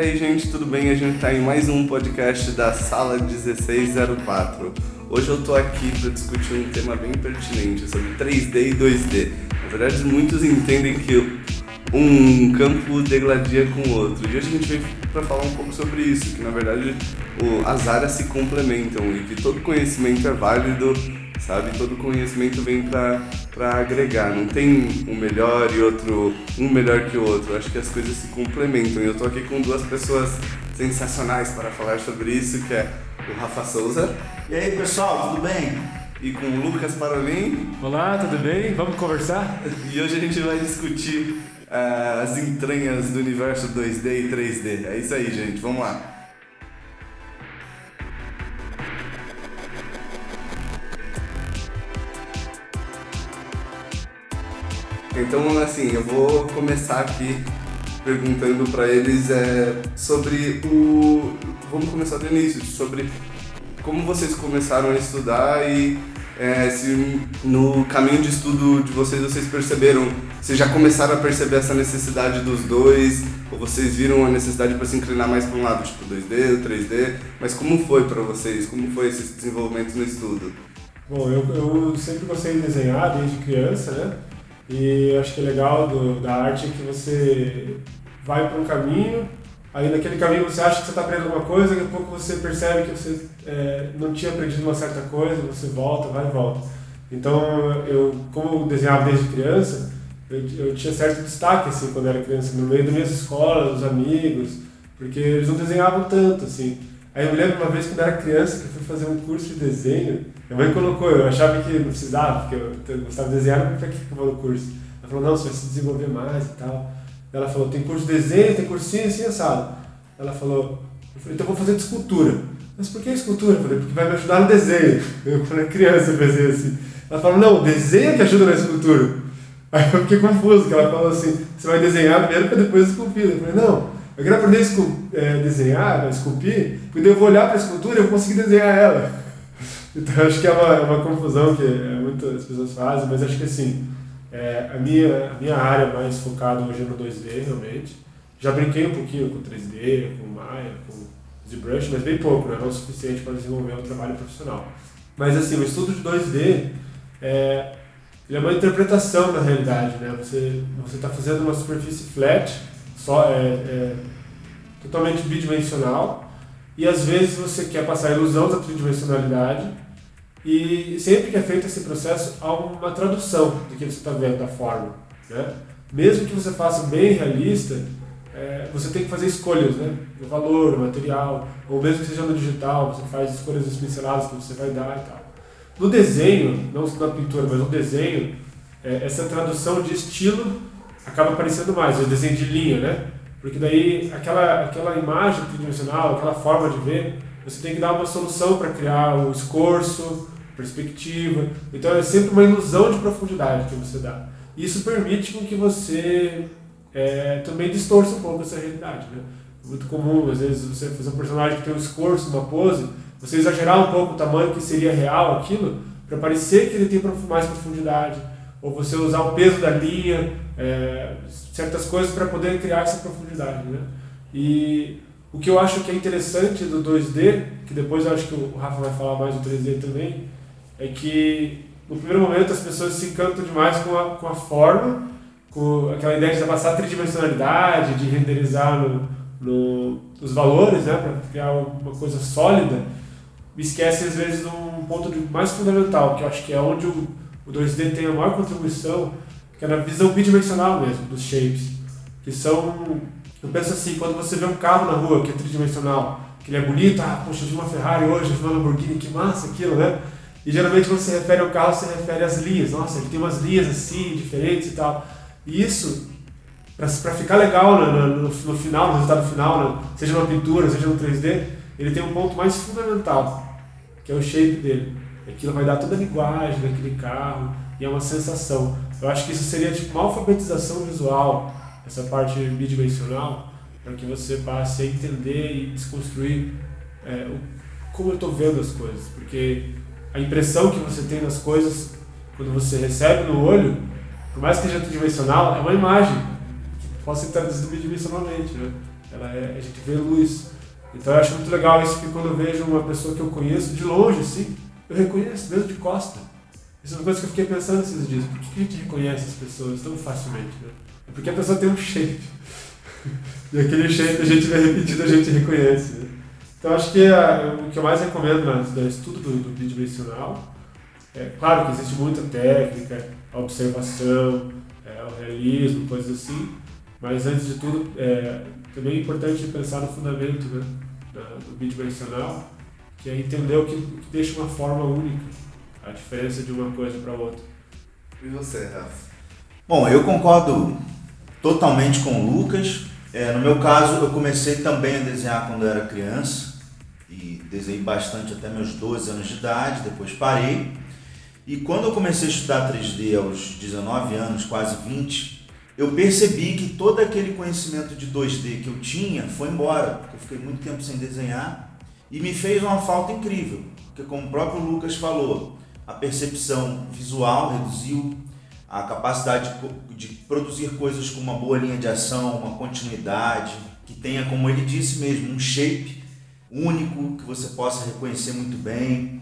E aí, gente, tudo bem? A gente está em mais um podcast da Sala 1604. Hoje eu tô aqui para discutir um tema bem pertinente sobre 3D e 2D. Na verdade, muitos entendem que um campo degladia com o outro. E hoje a gente veio para falar um pouco sobre isso, que na verdade as áreas se complementam e que todo conhecimento é válido, sabe? Todo conhecimento vem para agregar. Não tem um melhor e outro um melhor que o outro. Acho que as coisas se complementam. E eu tô aqui com duas pessoas sensacionais para falar sobre isso, que é o Rafa Souza. E aí, pessoal, tudo bem? E com o Lucas Parolin. Olá, tudo bem? Vamos conversar? E hoje a gente vai discutir uh, as entranhas do universo 2D e 3D. É isso aí, gente. Vamos lá. Então, assim, eu vou começar aqui perguntando para eles é, sobre o. Vamos começar do início, sobre como vocês começaram a estudar e é, se no caminho de estudo de vocês vocês perceberam, vocês já começaram a perceber essa necessidade dos dois, ou vocês viram a necessidade para se inclinar mais para um lado, tipo 2D, 3D, mas como foi para vocês? Como foi esse desenvolvimento no estudo? Bom, eu, eu sempre gostei de desenhar desde criança, né? E acho que é legal do, da arte é que você vai para um caminho Aí naquele caminho você acha que você está aprendendo alguma coisa, daqui a pouco você percebe que você é, não tinha aprendido uma certa coisa, você volta, vai e volta. Então, eu, como eu desenhava desde criança, eu, eu tinha certo destaque assim, quando era criança, no meio das minhas escolas, dos amigos, porque eles não desenhavam tanto. assim. Aí eu me lembro uma vez quando eu era criança que eu fui fazer um curso de desenho, minha mãe colocou, eu achava que não precisava, porque eu, gostava de desenhar, mas para que eu vou no curso? Ela falou, não, você vai se desenvolver mais e tal. Ela falou, tem curso de desenho, tem cursinho assim, assado. Ela falou, eu falei, então eu vou fazer de escultura. Mas por que escultura? Eu falei, porque vai me ajudar no desenho. Eu, quando era criança, eu pensei assim. Ela falou, não, desenho que ajuda na escultura. Aí eu fiquei confuso, porque ela falou assim, você vai desenhar primeiro para depois esculpir. Eu falei, não, eu quero aprender a é, desenhar, a esculpir, porque eu vou olhar para a escultura e eu conseguir desenhar ela. Então acho que é uma, é uma confusão que é, muitas pessoas fazem, mas acho que assim, é, a, minha, a minha área mais focada hoje é no 2D, realmente. Já brinquei um pouquinho com 3D, com Maya, com ZBrush, mas bem pouco, né? não o suficiente para desenvolver um trabalho profissional. Mas assim, o estudo de 2D é, ele é uma interpretação da realidade, né? Você está fazendo uma superfície flat, só é, é, totalmente bidimensional, e às vezes você quer passar a ilusão da tridimensionalidade, e sempre que é feito esse processo, há uma tradução do que você está vendo da forma. Né? Mesmo que você faça bem realista, é, você tem que fazer escolhas, né? O valor, o material, ou mesmo que seja no digital, você faz escolhas das pinceladas que você vai dar e tal. No desenho, não na pintura, mas no desenho, é, essa tradução de estilo acaba aparecendo mais, o desenho de linha, né? Porque daí aquela, aquela imagem tridimensional, aquela forma de ver, você tem que dar uma solução para criar o escorço, perspectiva. Então é sempre uma ilusão de profundidade que você dá. Isso permite com que você é, também distorça um pouco essa realidade. Né? Muito comum, às vezes, você fazer um personagem que tem um escorço, uma pose, você exagerar um pouco o tamanho que seria real aquilo, para parecer que ele tem mais profundidade. Ou você usar o peso da linha, é, certas coisas para poder criar essa profundidade. Né? E o que eu acho que é interessante do 2D, que depois eu acho que o Rafa vai falar mais do 3D também, é que no primeiro momento as pessoas se encantam demais com a, com a forma, com aquela ideia de passar tridimensionalidade, de renderizar no, no, os valores, né, para criar uma coisa sólida, me esquece às vezes de um ponto mais fundamental, que eu acho que é onde o, o 2D tem a maior contribuição, que é na visão bidimensional mesmo, dos shapes, que são eu penso assim, quando você vê um carro na rua que é tridimensional, que ele é bonito, ah, poxa, eu vi uma Ferrari hoje, eu vi uma Lamborghini, que massa aquilo, né? E geralmente quando você refere ao carro, você refere às linhas. Nossa, ele tem umas linhas assim, diferentes e tal. E isso, para ficar legal no, no, no, final, no resultado final, né? seja numa pintura, seja no 3D, ele tem um ponto mais fundamental, que é o shape dele. Aquilo vai dar toda a linguagem daquele carro e é uma sensação. Eu acho que isso seria tipo uma alfabetização visual essa parte bidimensional, para que você passe a entender e desconstruir é, o, como eu estou vendo as coisas. Porque a impressão que você tem das coisas, quando você recebe no olho, por mais que seja tridimensional, é uma imagem que pode ser traduzida bidimensionalmente. Né? ela é, a gente vê luz. Então eu acho muito legal isso que quando eu vejo uma pessoa que eu conheço de longe, assim, eu reconheço, mesmo de costa. Isso é uma coisa que eu fiquei pensando esses dias. Por que a gente reconhece as pessoas tão facilmente? Né? É porque a pessoa tem um shape. e aquele shape a gente vê repetido, a gente reconhece. Né? Então acho que a, o que eu mais recomendo no estudo do, do bidimensional é claro que existe muita técnica, a observação, é, o realismo, coisas assim, mas antes de tudo é também é importante pensar no fundamento né, do bidimensional, que é entender o que, o que deixa uma forma única, a diferença de uma coisa para outra. E você, Rafa? Bom, eu concordo totalmente com o Lucas. É, no meu caso, eu comecei também a desenhar quando eu era criança e desenhei bastante até meus 12 anos de idade, depois parei. E quando eu comecei a estudar 3D aos 19 anos, quase 20, eu percebi que todo aquele conhecimento de 2D que eu tinha foi embora, porque eu fiquei muito tempo sem desenhar e me fez uma falta incrível, porque como o próprio Lucas falou, a percepção visual reduziu, a capacidade de, de produzir coisas com uma boa linha de ação, uma continuidade, que tenha, como ele disse mesmo, um shape único que você possa reconhecer muito bem,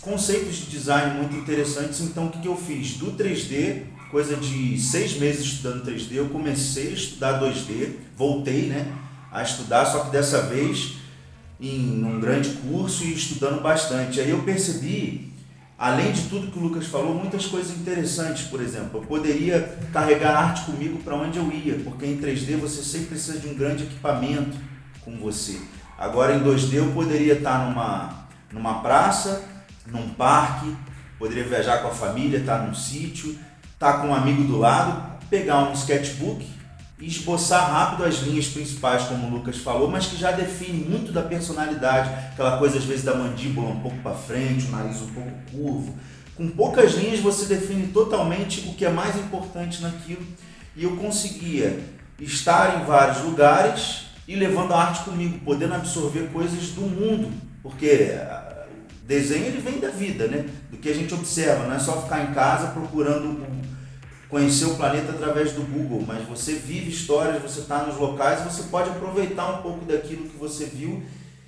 conceitos de design muito interessantes. Então, o que, que eu fiz? Do 3D, coisa de seis meses estudando 3D, eu comecei a estudar 2D, voltei né, a estudar, só que dessa vez em um grande curso e estudando bastante. Aí eu percebi, além de tudo que o Lucas falou, muitas coisas interessantes. Por exemplo, eu poderia carregar arte comigo para onde eu ia, porque em 3D você sempre precisa de um grande equipamento com você. Agora em 2D eu poderia estar numa, numa praça num parque, poderia viajar com a família, estar tá num sítio, estar tá com um amigo do lado, pegar um sketchbook esboçar rápido as linhas principais, como o Lucas falou, mas que já define muito da personalidade, aquela coisa às vezes da mandíbula um pouco para frente, o nariz um pouco curvo. Com poucas linhas você define totalmente o que é mais importante naquilo. E eu conseguia estar em vários lugares e levando a arte comigo, podendo absorver coisas do mundo, porque Desenho ele vem da vida, né? Do que a gente observa, não é só ficar em casa procurando conhecer o planeta através do Google, mas você vive histórias, você está nos locais você pode aproveitar um pouco daquilo que você viu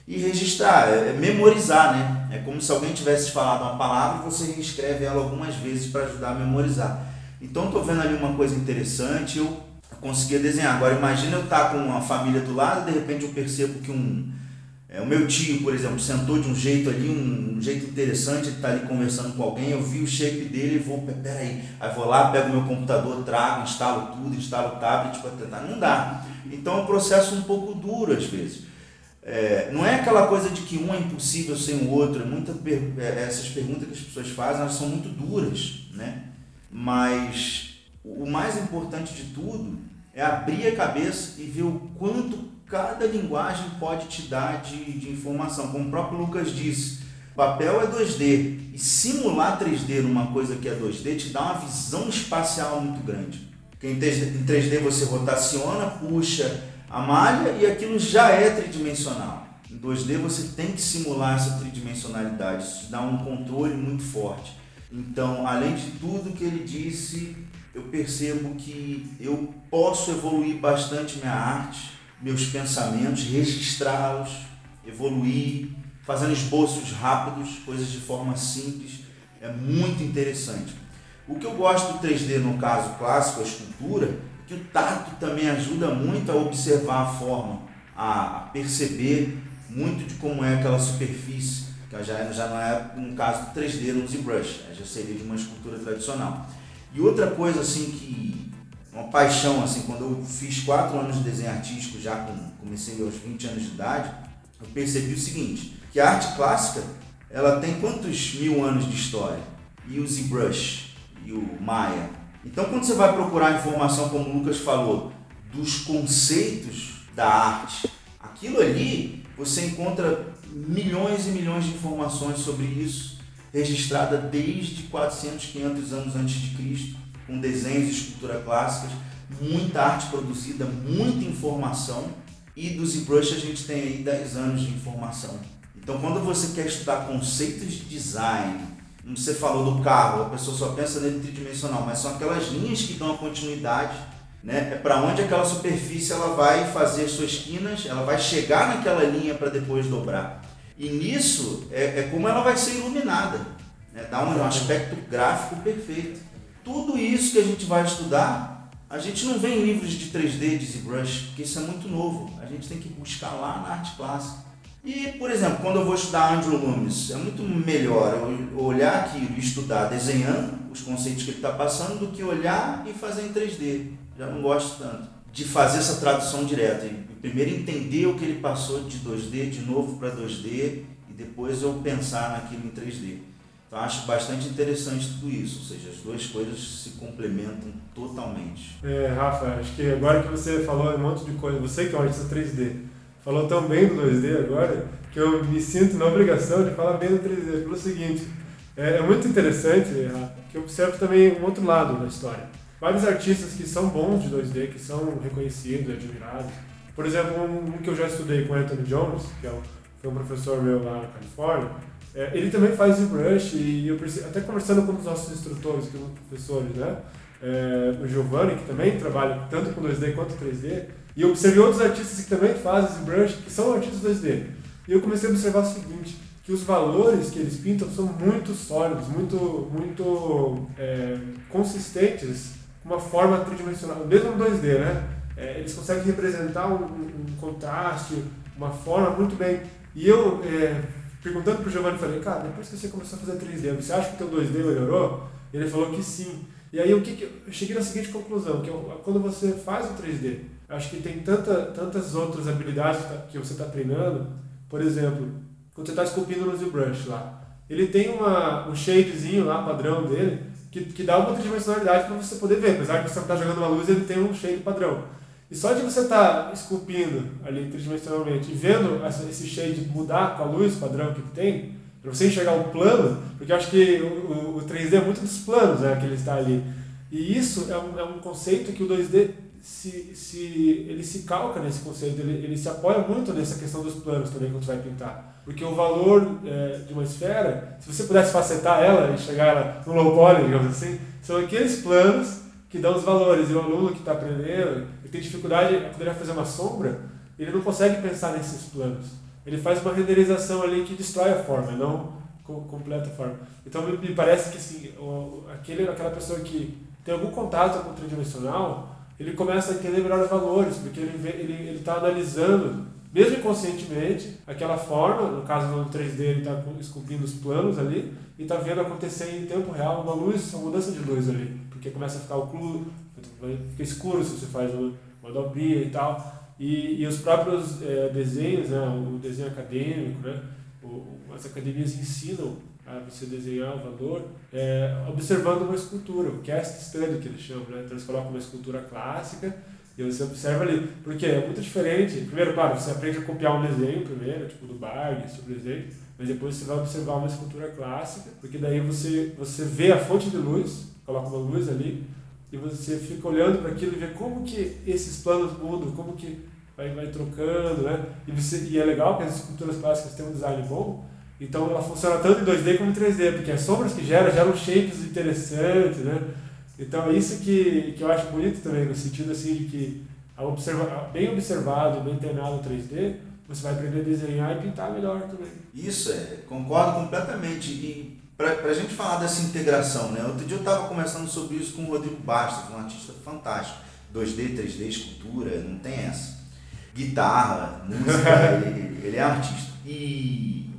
e registrar, é, é memorizar, né? É como se alguém tivesse falado uma palavra você reescreve ela algumas vezes para ajudar a memorizar. Então estou vendo ali uma coisa interessante, eu conseguia desenhar. Agora imagina eu estar tá com uma família do lado de repente eu percebo que um é, o meu tio, por exemplo, sentou de um jeito ali, um, um jeito interessante, ele está ali conversando com alguém, eu vi o shape dele e vou, peraí, aí vou lá, pego meu computador, trago, instalo tudo, instalo o tablet para tentar. Não dá. Então é um processo um pouco duro às vezes. É, não é aquela coisa de que um é impossível sem o outro, é muita é, essas perguntas que as pessoas fazem elas são muito duras, né? mas o mais importante de tudo é abrir a cabeça e ver o quanto cada linguagem pode te dar de, de informação. Como o próprio Lucas disse, papel é 2D e simular 3D numa coisa que é 2D te dá uma visão espacial muito grande. Em 3D você rotaciona, puxa a malha e aquilo já é tridimensional. Em 2D você tem que simular essa tridimensionalidade, isso dá um controle muito forte. Então, além de tudo que ele disse, eu percebo que eu posso evoluir bastante minha arte meus pensamentos, registrá-los, evoluir, fazendo esboços rápidos, coisas de forma simples, é muito interessante. O que eu gosto do 3D no caso clássico, a escultura, é que o tato também ajuda muito a observar a forma, a perceber muito de como é aquela superfície, que já, já não é um caso do 3D no ZBrush, já seria de uma escultura tradicional. E outra coisa assim que uma paixão, assim, quando eu fiz quatro anos de desenho artístico, já com, comecei aos 20 anos de idade, eu percebi o seguinte, que a arte clássica, ela tem quantos mil anos de história? E o ZBrush, e o Maya. Então, quando você vai procurar informação, como o Lucas falou, dos conceitos da arte, aquilo ali, você encontra milhões e milhões de informações sobre isso, registrada desde 400, 500 anos antes de Cristo com desenhos de escultura clássicas, muita arte produzida, muita informação. E do ZBrush a gente tem aí 10 anos de informação. Então, quando você quer estudar conceitos de design, como você falou do carro, a pessoa só pensa nele tridimensional, mas são aquelas linhas que dão a continuidade né? É para onde aquela superfície ela vai fazer suas esquinas, ela vai chegar naquela linha para depois dobrar. E nisso é, é, como ela vai ser iluminada, né? dá um aspecto gráfico perfeito. Tudo isso que a gente vai estudar, a gente não vê em livros de 3D, de ZBrush, porque isso é muito novo. A gente tem que buscar lá na arte clássica. E, por exemplo, quando eu vou estudar Andrew Loomis, é muito melhor eu olhar aquilo e estudar desenhando os conceitos que ele está passando do que olhar e fazer em 3D. Já não gosto tanto de fazer essa tradução direta. Primeiro entender o que ele passou de 2D de novo para 2D e depois eu pensar naquilo em 3D. Então acho bastante interessante tudo isso, ou seja, as duas coisas se complementam totalmente. É, Rafa, acho que agora que você falou um monte de coisa, você que é um artista 3D, falou tão bem do 2D agora que eu me sinto na obrigação de falar bem do 3D. Pelo seguinte, é, é muito interessante que eu observo também um outro lado da história. Vários artistas que são bons de 2D, que são reconhecidos, admirados. Por exemplo, um, que eu já estudei com Anthony Jones, que é um, foi um professor meu lá na Califórnia, é, ele também faz ZBrush e eu até conversando com os nossos instrutores, que são professores, né? É, o Giovanni, que também trabalha tanto com 2D quanto 3D, e eu observei outros artistas que também fazem ZBrush, que são artistas 2D. E eu comecei a observar o seguinte, que os valores que eles pintam são muito sólidos, muito, muito é, consistentes, uma forma tridimensional, mesmo no 2D, né? É, eles conseguem representar um, um, contraste, uma forma muito bem. E eu, é, perguntando para o Giovanni, falei, cara, depois que você começou a fazer 3D, você acha que o teu 2D melhorou? Ele falou que sim. E aí o que, que eu cheguei na seguinte conclusão, que eu, quando você faz o 3D, acho que tem tanta, tantas outras habilidades que tá, você está treinando, por exemplo, quando você está esculpindo no ZBrush lá, ele tem uma, um shadezinho lá, padrão dele, que, que dá uma tridimensionalidade para você poder ver. Apesar de você estar tá jogando uma luz, ele tem um shade padrão. E só de você estar tá esculpindo ali tridimensionalmente e vendo essa, esse shade mudar com a luz padrão que tem, para você enxergar o plano, porque eu acho que o, o, 3D é muito dos planos né, que ele está ali. E isso é um, é um conceito que o 2D se, se, ele se calca nesse conceito, ele, ele se apoia muito nessa questão dos planos também quando você vai pintar. Porque o valor é, de uma esfera, se você pudesse facetar ela e chegar no low poly, digamos assim, são aqueles planos que dão os valores. E o aluno que está aprendendo, tem dificuldade a poder fazer uma sombra, ele não consegue pensar nesses planos. Ele faz uma renderização ali que destrói a forma, não completa a forma. Então me parece que assim, aquele, aquela pessoa que tem algum contato com o tridimensional, ele começa a entender melhor os valores, porque ele está ele, ele tá analisando, mesmo inconscientemente, aquela forma, no caso no 3D ele está esculpindo os planos ali, e está vendo acontecer em tempo real uma luz, uma mudança de luz ali, porque começa a ficar oculto, fica escuro se você faz uma dobrinha e tal. E, e os próprios é, desenhos, né, o desenho acadêmico, né, o, as academias ensinam a você desenhar o valor, é, observando uma escultura, o cast study que eles chamam, né? Então eles colocam uma escultura clássica e você observa ali. Porque é muito diferente. Primeiro, claro, você aprende a copiar um desenho primeiro, tipo do Barg, sobre desenho, mas depois você vai observar uma escultura clássica, porque daí você, você vê a fonte de luz, coloca uma luz ali, e você fica olhando para aquilo e vê como que esses planos mudam, como que vai, vai trocando, né? E, você, e é legal que as esculturas clássicas têm um design bom, então ela funciona tanto em 2D como em 3D, porque as sombras que gera geram shapes interessantes, né? Então é isso que, que eu acho bonito também, no sentido assim de que ao observar, bem observado, bem treinado 3D, você vai aprender a desenhar e pintar melhor também. Isso, é, concordo completamente. E para a gente falar dessa integração, né? Outro dia eu estava conversando sobre isso com o Rodrigo Bastos, um artista fantástico. 2D, 3D, escultura, não tem essa. Guitarra, música, ele, ele é artista. E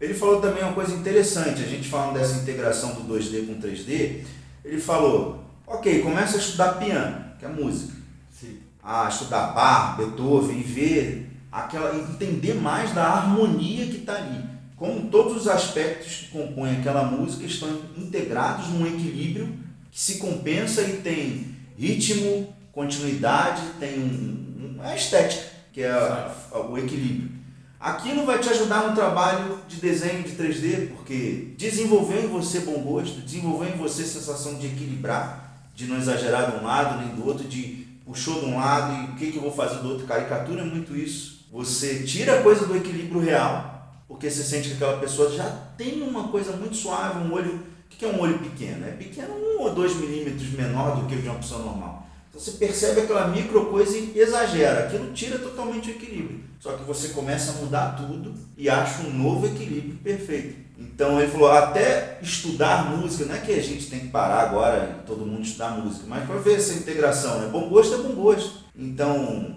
ele falou também uma coisa interessante, a gente falando dessa integração do 2D com 3D, ele falou, ok, começa a estudar piano, que é música. Sim. A estudar Bach, Beethoven e ver aquela, entender mais da harmonia que está ali. Como todos os aspectos que compõem aquela música estão integrados num equilíbrio que se compensa e tem ritmo, continuidade, tem um, um, a estética, que é a, a, o equilíbrio. Aquilo vai te ajudar no trabalho de desenho de 3D, porque desenvolveu em você bom gosto, desenvolveu em você sensação de equilibrar, de não exagerar de um lado nem do outro, de puxou de um lado e o que, que eu vou fazer do outro. Caricatura é muito isso. Você tira a coisa do equilíbrio real, porque você sente que aquela pessoa já tem uma coisa muito suave, um olho. O que é um olho pequeno? É pequeno um ou dois milímetros menor do que o de uma pessoa normal. Então você percebe aquela micro coisa e exagera. Aquilo tira totalmente o equilíbrio. Só que você começa a mudar tudo e acha um novo equilíbrio perfeito. Então ele falou, até estudar música, não é que a gente tem que parar agora e todo mundo estudar música, mas para ver essa integração, né? Bom gosto é bom gosto. Então,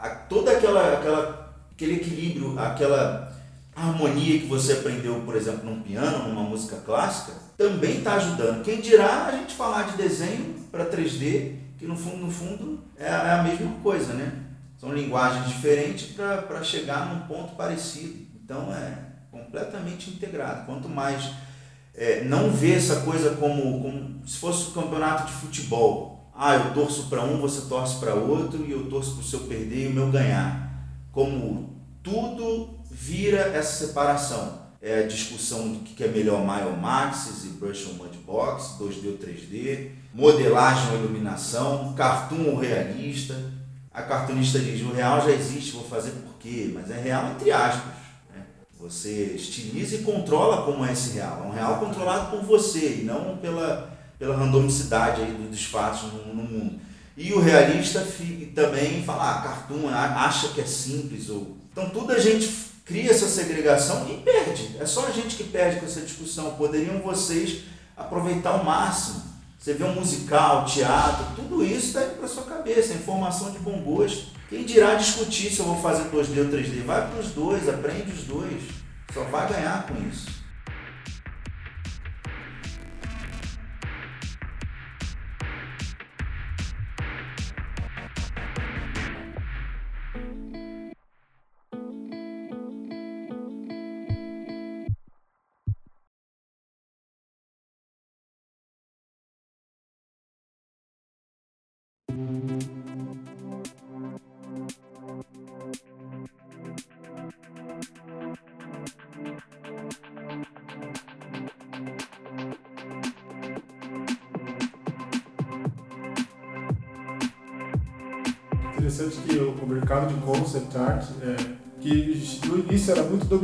a, toda aquela, aquela, aquele equilíbrio, aquela harmonia que você aprendeu, por exemplo, num piano, numa música clássica, também está ajudando. Quem dirá a gente falar de desenho para 3D, que no fundo, no fundo é, é a mesma coisa, né? São linguagens diferentes para chegar num ponto parecido. Então é completamente integrado. Quanto mais é, não ver essa coisa como, como se fosse um campeonato de futebol. Ah, eu torço para um, você torce para outro, e eu torço para o seu perder e o meu ganhar. Como tudo vira essa separação. É a discussão do que é melhor Mile Maxis e Brush ou Mudbox, 2D ou 3D, modelagem ou iluminação, cartoon ou realista. A cartunista diz, o real já existe, vou fazer por quê? Mas é real entre aspas. Né? Você estiliza e controla como é esse real. É um real controlado por você e não pela, pela randomicidade aí dos fatos no, no mundo. E o realista também fala, ah, cartoon acha que é simples. Ou... Então tudo a gente cria essa segregação e perde. É só a gente que perde com essa discussão. Poderiam vocês aproveitar ao máximo você vê um musical, teatro, tudo isso está indo para sua cabeça, é informação de bom gosto. Quem dirá discutir se eu vou fazer 2D ou 3D? Vai para os dois, aprende os dois. Só vai ganhar com isso.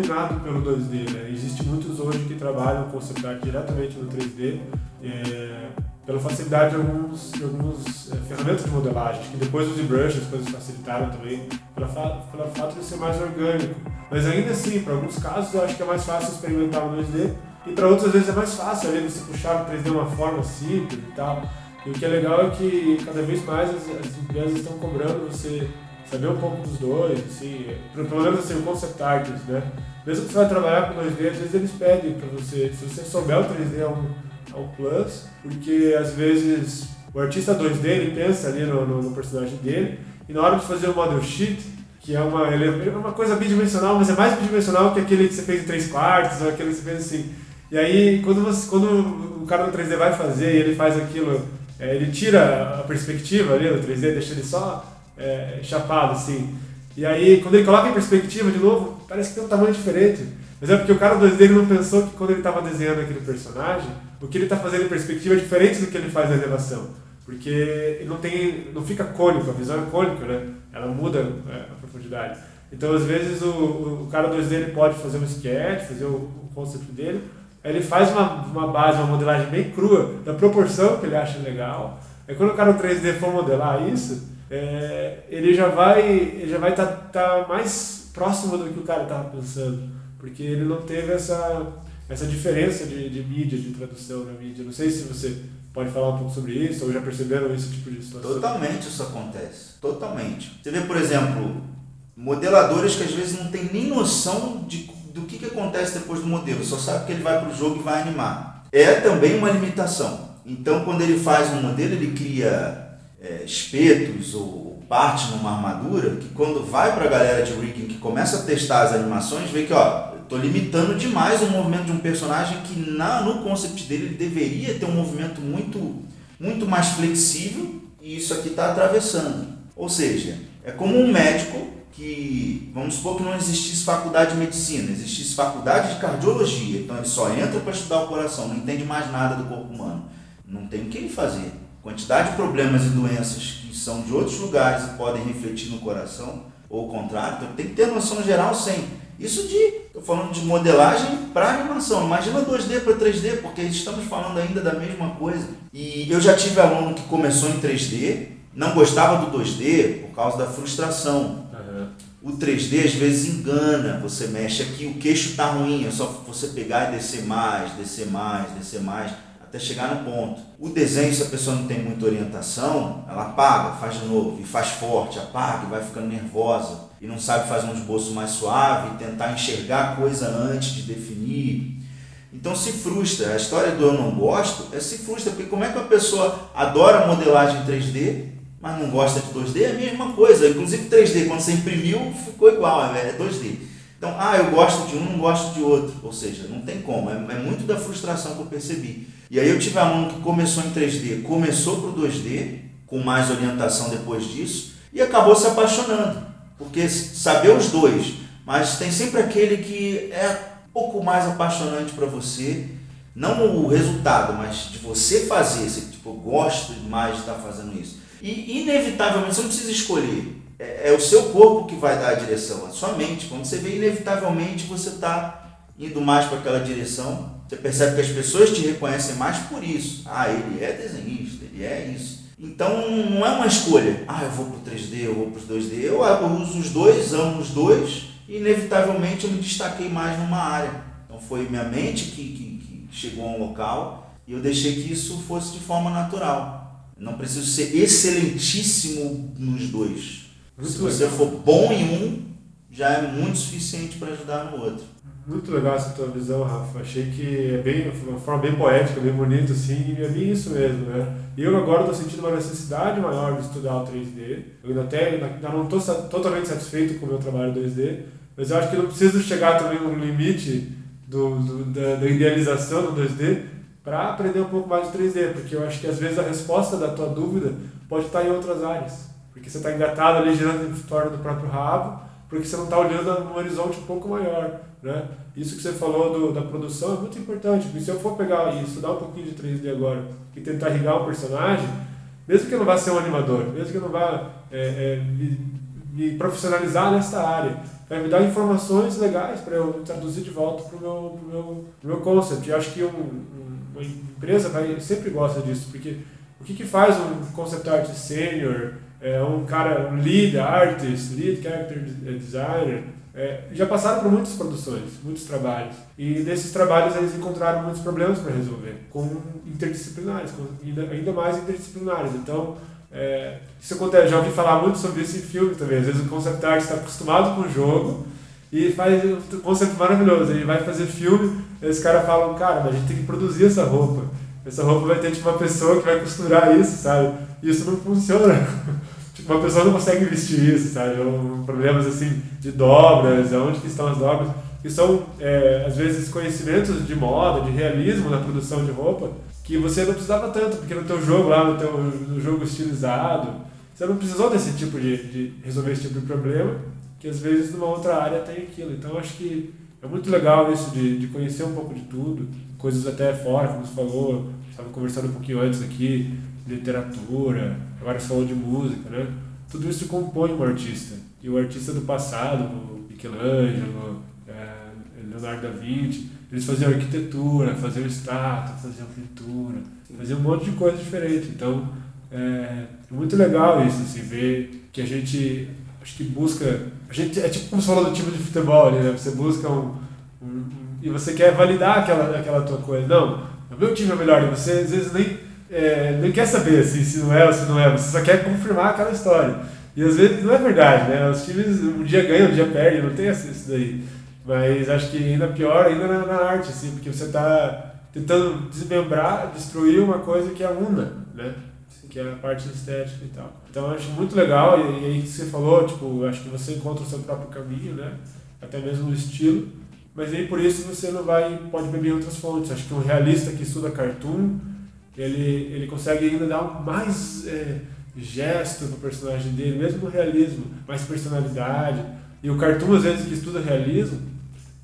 Dominado pelo 2D, né? Existem muitos hoje que trabalham concept art diretamente no 3D, é, pela facilidade de alguns, de alguns é, ferramentas de modelagem, que depois os ZBrush as coisas facilitaram também, pela, fa pelo fato de ser mais orgânico. Mas ainda assim, para alguns casos eu acho que é mais fácil experimentar no 2D, e para outras vezes é mais fácil ali você puxar o 3D de uma forma simples e tal. E o que é legal é que cada vez mais as, as empresas estão cobrando você saber um pouco dos dois, assim, pelo menos assim, o concept artist, né? Mesmo que você vai trabalhar com 2D, às vezes eles pedem para você, se você souber o 3D é um, é um plus, porque às vezes o artista 2D ele pensa ali no, no, no personagem dele, e na hora de fazer o model sheet, que é uma, é uma coisa bidimensional, mas é mais bidimensional que aquele que você fez em 3 quartos, ou aquele que você fez assim. E aí, quando, você, quando o cara no 3D vai fazer e ele faz aquilo é, ele tira a perspectiva ali do 3D, deixa ele só é, chapado assim. E aí, quando ele coloca em perspectiva de novo, parece que tem um tamanho diferente. Mas é porque o cara 2D ele não pensou que quando ele estava desenhando aquele personagem, o que ele está fazendo em perspectiva é diferente do que ele faz na elevação. Porque ele não, tem, não fica cônico, a visão é cônica, né? Ela muda é, a profundidade. Então, às vezes, o, o cara 2D ele pode fazer um sketch, fazer o, o conceito dele, ele faz uma, uma base, uma modelagem bem crua, da proporção que ele acha legal. Aí quando o cara 3D for modelar isso, é, ele já vai ele já vai estar tá, tá mais próximo do que o cara estava pensando, porque ele não teve essa, essa diferença de, de mídia, de tradução na mídia. Não sei se você pode falar um pouco sobre isso, ou já perceberam esse tipo de situação? Totalmente isso acontece, totalmente. Você vê, por exemplo, modeladores que às vezes não têm nem noção de do que, que acontece depois do modelo, só sabe que ele vai para o jogo e vai animar. É também uma limitação. Então, quando ele faz um modelo, ele cria é, espetos ou parte numa armadura, que quando vai para a galera de rigging que começa a testar as animações, vê que ó, estou limitando demais o movimento de um personagem que na, no concept dele ele deveria ter um movimento muito, muito mais flexível e isso aqui está atravessando. Ou seja, é como um médico que, vamos supor que não existisse faculdade de medicina, existisse faculdade de cardiologia, então ele só entra para estudar o coração, não entende mais nada do corpo humano. Não tem o que ele fazer. Quantidade de problemas e doenças que são de outros lugares e podem refletir no coração, ou o contrário, então tem que ter noção geral sempre. Isso de, estou falando de modelagem para animação. Imagina 2D para 3D, porque estamos falando ainda da mesma coisa. E eu já tive aluno que começou em 3D, não gostava do 2D por causa da frustração. Aham. O 3D às vezes engana, você mexe aqui, o queixo tá ruim, é só você pegar e descer mais, descer mais, descer mais, até chegar no ponto. O desenho, se a pessoa não tem muita orientação, ela apaga, faz de novo, e faz forte, apaga, e vai ficando nervosa, e não sabe fazer um esboço mais suave, tentar enxergar a coisa antes de definir. Então se frustra. A história do eu não gosto é se frustra, porque como é que a pessoa adora modelagem 3D, mas não gosta de 2D? É a mesma coisa. Inclusive 3D, quando você imprimiu, ficou igual, é 2D. Então, ah, eu gosto de um, não gosto de outro. Ou seja, não tem como. É, é muito da frustração que eu percebi. E aí eu tive aluno que começou em 3D, começou para o 2D, com mais orientação depois disso, e acabou se apaixonando. Porque saber os dois, mas tem sempre aquele que é pouco mais apaixonante para você, não o resultado, mas de você fazer, você, tipo, gosto mais de estar fazendo isso. E inevitavelmente, você não precisa escolher, é, é o seu corpo que vai dar a direção, a sua mente. Quando você vê, inevitavelmente você está indo mais para aquela direção, você percebe que as pessoas te reconhecem mais por isso. Ah, ele é desenhista, ele é isso. Então não é uma escolha. Ah, eu vou para o 3D, eu vou para os 2D. Eu, eu uso os dois, amo os dois e inevitavelmente eu me destaquei mais numa área. Então foi minha mente que, que, que chegou a um local e eu deixei que isso fosse de forma natural. não preciso ser excelentíssimo nos dois. Muito Se você legal. for bom em um, já é muito suficiente para ajudar no outro. Muito legal essa tua visão, Rafa. Achei que é bem, uma forma bem poética, bem bonita, assim, e é bem isso mesmo, né? Eu agora estou sentindo uma necessidade maior de estudar o 3D. Eu ainda, até, ainda não estou totalmente satisfeito com o meu trabalho 2D, mas eu acho que eu não preciso chegar também no limite do, do da, da idealização do 2D para aprender um pouco mais de 3D, porque eu acho que às vezes a resposta da tua dúvida pode estar em outras áreas. Porque você está engatado ali girando em torno do próprio rabo, porque você não está olhando num horizonte um pouco maior. Né? Isso que você falou do, da produção é muito importante, porque se eu for pegar e estudar um pouquinho de 3D agora e tentar irrigar um personagem, mesmo que eu não vá ser um animador, mesmo que eu não vá é, é, me, me profissionalizar nessa área, vai me dar informações legais para eu traduzir de volta para o meu, meu, meu concept. Eu acho que um, um, uma empresa vai, sempre gosta disso, porque o que, que faz um concept artist senior, é, um cara, um lead artist, lead character designer, é, já passaram por muitas produções, muitos trabalhos. E desses trabalhos eles encontraram muitos problemas para resolver, com interdisciplinares, com, ainda, ainda mais interdisciplinares. Então, é, isso acontece, já ouvi falar muito sobre isso em filme também. Às vezes o concept art está acostumado com o jogo e faz um conceito maravilhoso. Ele vai fazer filme, e os caras falam, cara, mas a gente tem que produzir essa roupa. Essa roupa vai ter tipo uma pessoa que vai costurar isso, sabe? Isso não funciona. Uma pessoa não consegue vestir isso, sabe? Problemas assim de dobras, aonde que estão as dobras, que são é, às vezes conhecimentos de moda, de realismo na produção de roupa, que você não precisava tanto, porque no teu jogo lá, no teu no jogo estilizado, você não precisou desse tipo de, de resolver esse tipo de problema, que às vezes numa outra área tem aquilo. Então acho que é muito legal isso de, de conhecer um pouco de tudo, coisas até fora, como você falou, estava conversando um pouquinho antes aqui, literatura, agora você falou de música, né? Tudo isso compõe um artista. E o artista do passado, o Michelangelo, é, Leonardo da Vinci, eles faziam arquitetura, faziam estátua, faziam pintura, faziam um monte de coisa diferente. Então, é muito legal isso, assim, ver que a gente, acho que busca, a gente, é tipo como você falou do time de futebol, né? Você busca um, um, um, e você quer validar aquela, aquela tua coisa. Não, o meu time é melhor, e você às vezes nem é, quer saber assim, se não é ou se não é, você só quer confirmar aquela história. E às vezes não é verdade, né? Os times um dia ganham, um dia perdem, não tem isso daí. Mas acho que ainda pior ainda na, na arte, assim, porque você está tentando desmembrar, destruir uma coisa que é una, né? Que é a parte estética e tal. Então eu acho muito legal, e, e aí você falou, tipo, acho que você encontra o seu próprio caminho, né? Até mesmo no estilo. Mas aí por isso você não vai, pode beber outras fontes. Acho que um realista que estuda cartoon, ele, ele consegue ainda dar mais é, gesto pro personagem dele, mesmo no realismo, mais personalidade. E o cartoon, às vezes, que estuda realismo,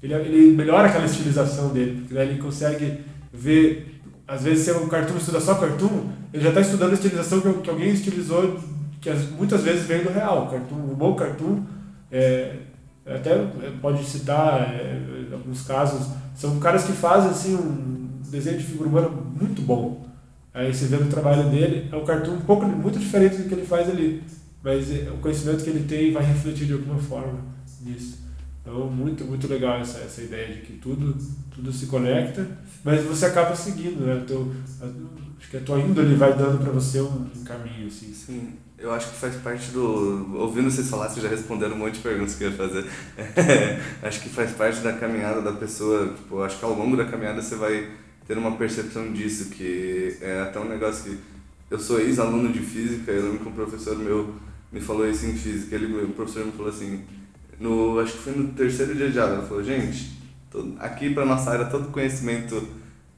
ele, ele melhora aquela estilização dele, porque daí ele consegue ver, às vezes, se um cartoon estuda só cartoon, ele já está estudando a estilização que, que alguém estilizou, que as, muitas vezes vem do real. O, cartoon, o bom cartoon, é, até pode citar é, alguns casos, são caras que fazem assim, um desenho de figura humana muito bom. Aí você vê no trabalho dele, é um cartoon um pouco, muito diferente do que ele faz ali. Mas é, o conhecimento que ele tem vai refletir de alguma forma nisso. Então, muito, muito legal essa, essa ideia de que tudo, tudo se conecta, mas você acaba seguindo, né? O teu, acho que a tua índole vai dando para você um, um, caminho, assim. Sim, eu acho que faz parte do... Ouvindo vocês falar, vocês já responderam um monte de perguntas que eu ia fazer. acho que faz parte da caminhada da pessoa, tipo, acho que ao longo da caminhada você vai ter uma percepção disso, que é até um negócio que... Eu sou ex-aluno de física, eu lembro que um professor meu me falou isso em física, ele, o professor me falou assim, no, acho que foi no terceiro dia de aula, ele falou, gente, aqui para nossa área todo conhecimento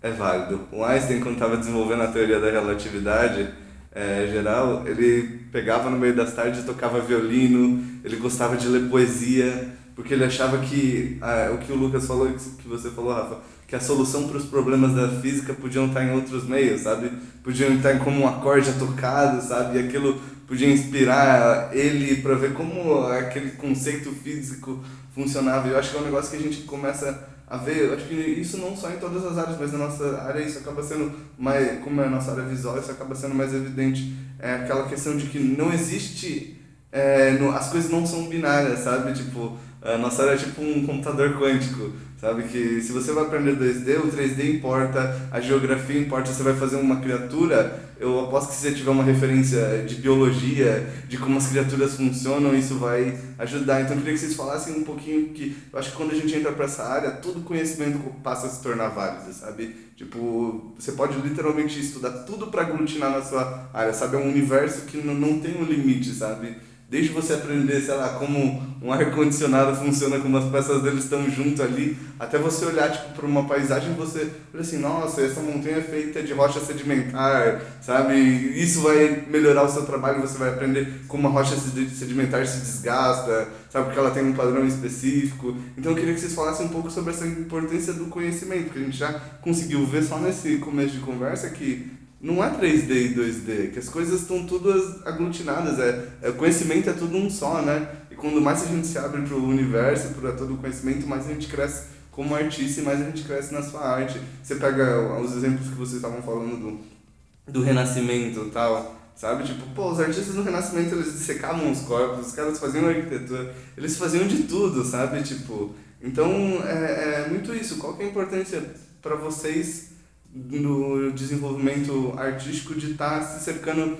é válido. O Einstein, quando estava desenvolvendo a teoria da relatividade é, geral, ele pegava no meio das tardes tocava violino, ele gostava de ler poesia, porque ele achava que ah, o que o Lucas falou, que você falou, Rafa, que a solução para os problemas da física podiam estar em outros meios, sabe? Podiam estar como um acorde tocado, sabe? E aquilo podia inspirar ele para ver como aquele conceito físico funcionava. Eu acho que é um negócio que a gente começa a ver, eu acho que isso não só em todas as áreas, mas na nossa área isso acaba sendo mais, como é a nossa área visual, isso acaba sendo mais evidente. É aquela questão de que não existe, é, no, as coisas não são binárias, sabe? Tipo, a nossa área é tipo um computador quântico. Sabe que se você vai aprender 2D, o 3D importa, a geografia importa, você vai fazer uma criatura, eu aposto que se você tiver uma referência de biologia, de como as criaturas funcionam, isso vai ajudar. Então eu queria que vocês falassem um pouquinho que eu acho que quando a gente entra para essa área, todo conhecimento passa a se tornar válido, sabe? Tipo, você pode literalmente estudar tudo para aglutinar na sua área, sabe? É um universo que não tem um limite, sabe? Desde você aprender, sei lá, como um ar-condicionado funciona, como as peças dele estão junto ali, até você olhar, tipo, para uma paisagem e você olha assim, nossa, essa montanha é feita de rocha sedimentar, sabe? Isso vai melhorar o seu trabalho, você vai aprender como a rocha sedimentar se desgasta, sabe? Porque ela tem um padrão específico. Então eu queria que vocês falassem um pouco sobre essa importância do conhecimento, porque a gente já conseguiu ver só nesse começo de conversa que não é 3D e 2D, que as coisas estão todas aglutinadas, é, é, conhecimento é tudo um só, né? E quando mais a gente se abre para o universo, para todo o conhecimento, mais a gente cresce como artista e mais a gente cresce na sua arte. Você pega os exemplos que vocês estavam falando do, do renascimento e tal, sabe? Tipo, pô, os artistas do renascimento, eles dissecavam os corpos, os caras faziam arquitetura, eles faziam de tudo, sabe? Tipo, então é, é muito isso. Qual que é a importância para vocês no desenvolvimento artístico de estar tá se cercando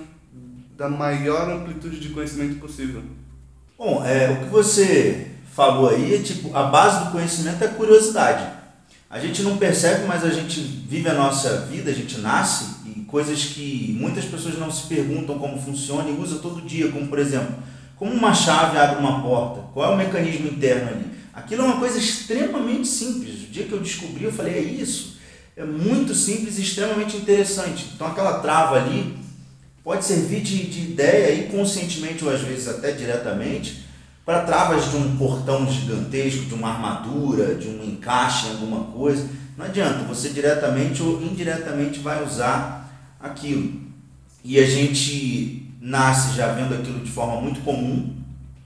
da maior amplitude de conhecimento possível. Bom, é, o que você falou aí é tipo, a base do conhecimento é a curiosidade. A gente não percebe, mas a gente vive a nossa vida, a gente nasce e coisas que muitas pessoas não se perguntam como funciona e usa todo dia, como por exemplo, como uma chave abre uma porta, qual é o mecanismo interno ali. Aquilo é uma coisa extremamente simples. O dia que eu descobri, eu falei, é isso é muito simples e extremamente interessante. Então aquela trava ali pode servir de, de ideia, inconscientemente ou às vezes até diretamente, para travas de um portão gigantesco, de uma armadura, de um encaixe em alguma coisa. Não adianta, você diretamente ou indiretamente vai usar aquilo. E a gente nasce já vendo aquilo de forma muito comum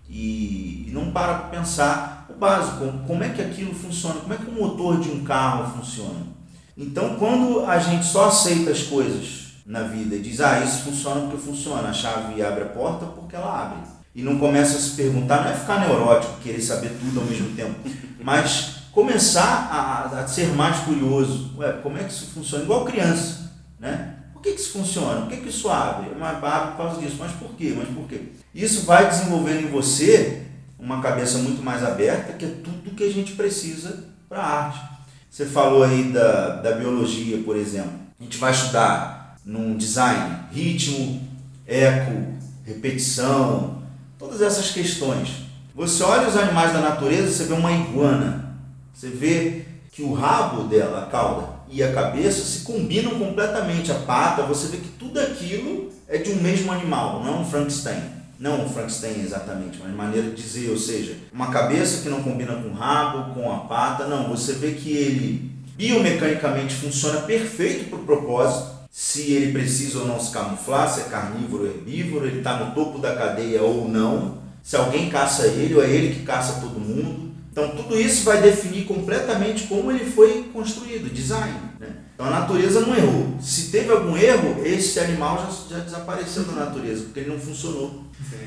e não para para pensar o básico, como é que aquilo funciona, como é que o motor de um carro funciona. Então, quando a gente só aceita as coisas na vida e diz, ah, isso funciona porque funciona, a chave abre a porta porque ela abre. E não começa a se perguntar, não é ficar neurótico, querer saber tudo ao mesmo tempo, mas começar a, a ser mais curioso. Ué, como é que isso funciona? Igual criança, né? Por que, que isso funciona? Por que, que isso abre? Mas abre por causa disso. Mas por quê? Mas por quê? Isso vai desenvolvendo em você uma cabeça muito mais aberta, que é tudo que a gente precisa para a arte. Você falou aí da, da biologia, por exemplo. A gente vai estudar num design, ritmo, eco, repetição, todas essas questões. Você olha os animais da natureza, você vê uma iguana. Você vê que o rabo dela, a cauda e a cabeça se combinam completamente. A pata, você vê que tudo aquilo é de um mesmo animal, não é um Frankenstein não Frankenstein exatamente, mas maneira de dizer, ou seja, uma cabeça que não combina com o rabo, com a pata, não, você vê que ele biomecanicamente funciona perfeito para o propósito, se ele precisa ou não se camuflar, se é carnívoro ou herbívoro, ele está no topo da cadeia ou não, se alguém caça ele ou é ele que caça todo mundo. Então tudo isso vai definir completamente como ele foi construído, design. Né? Então a natureza não errou. Se teve algum erro, esse animal já, já desapareceu da natureza, porque ele não funcionou. Sim.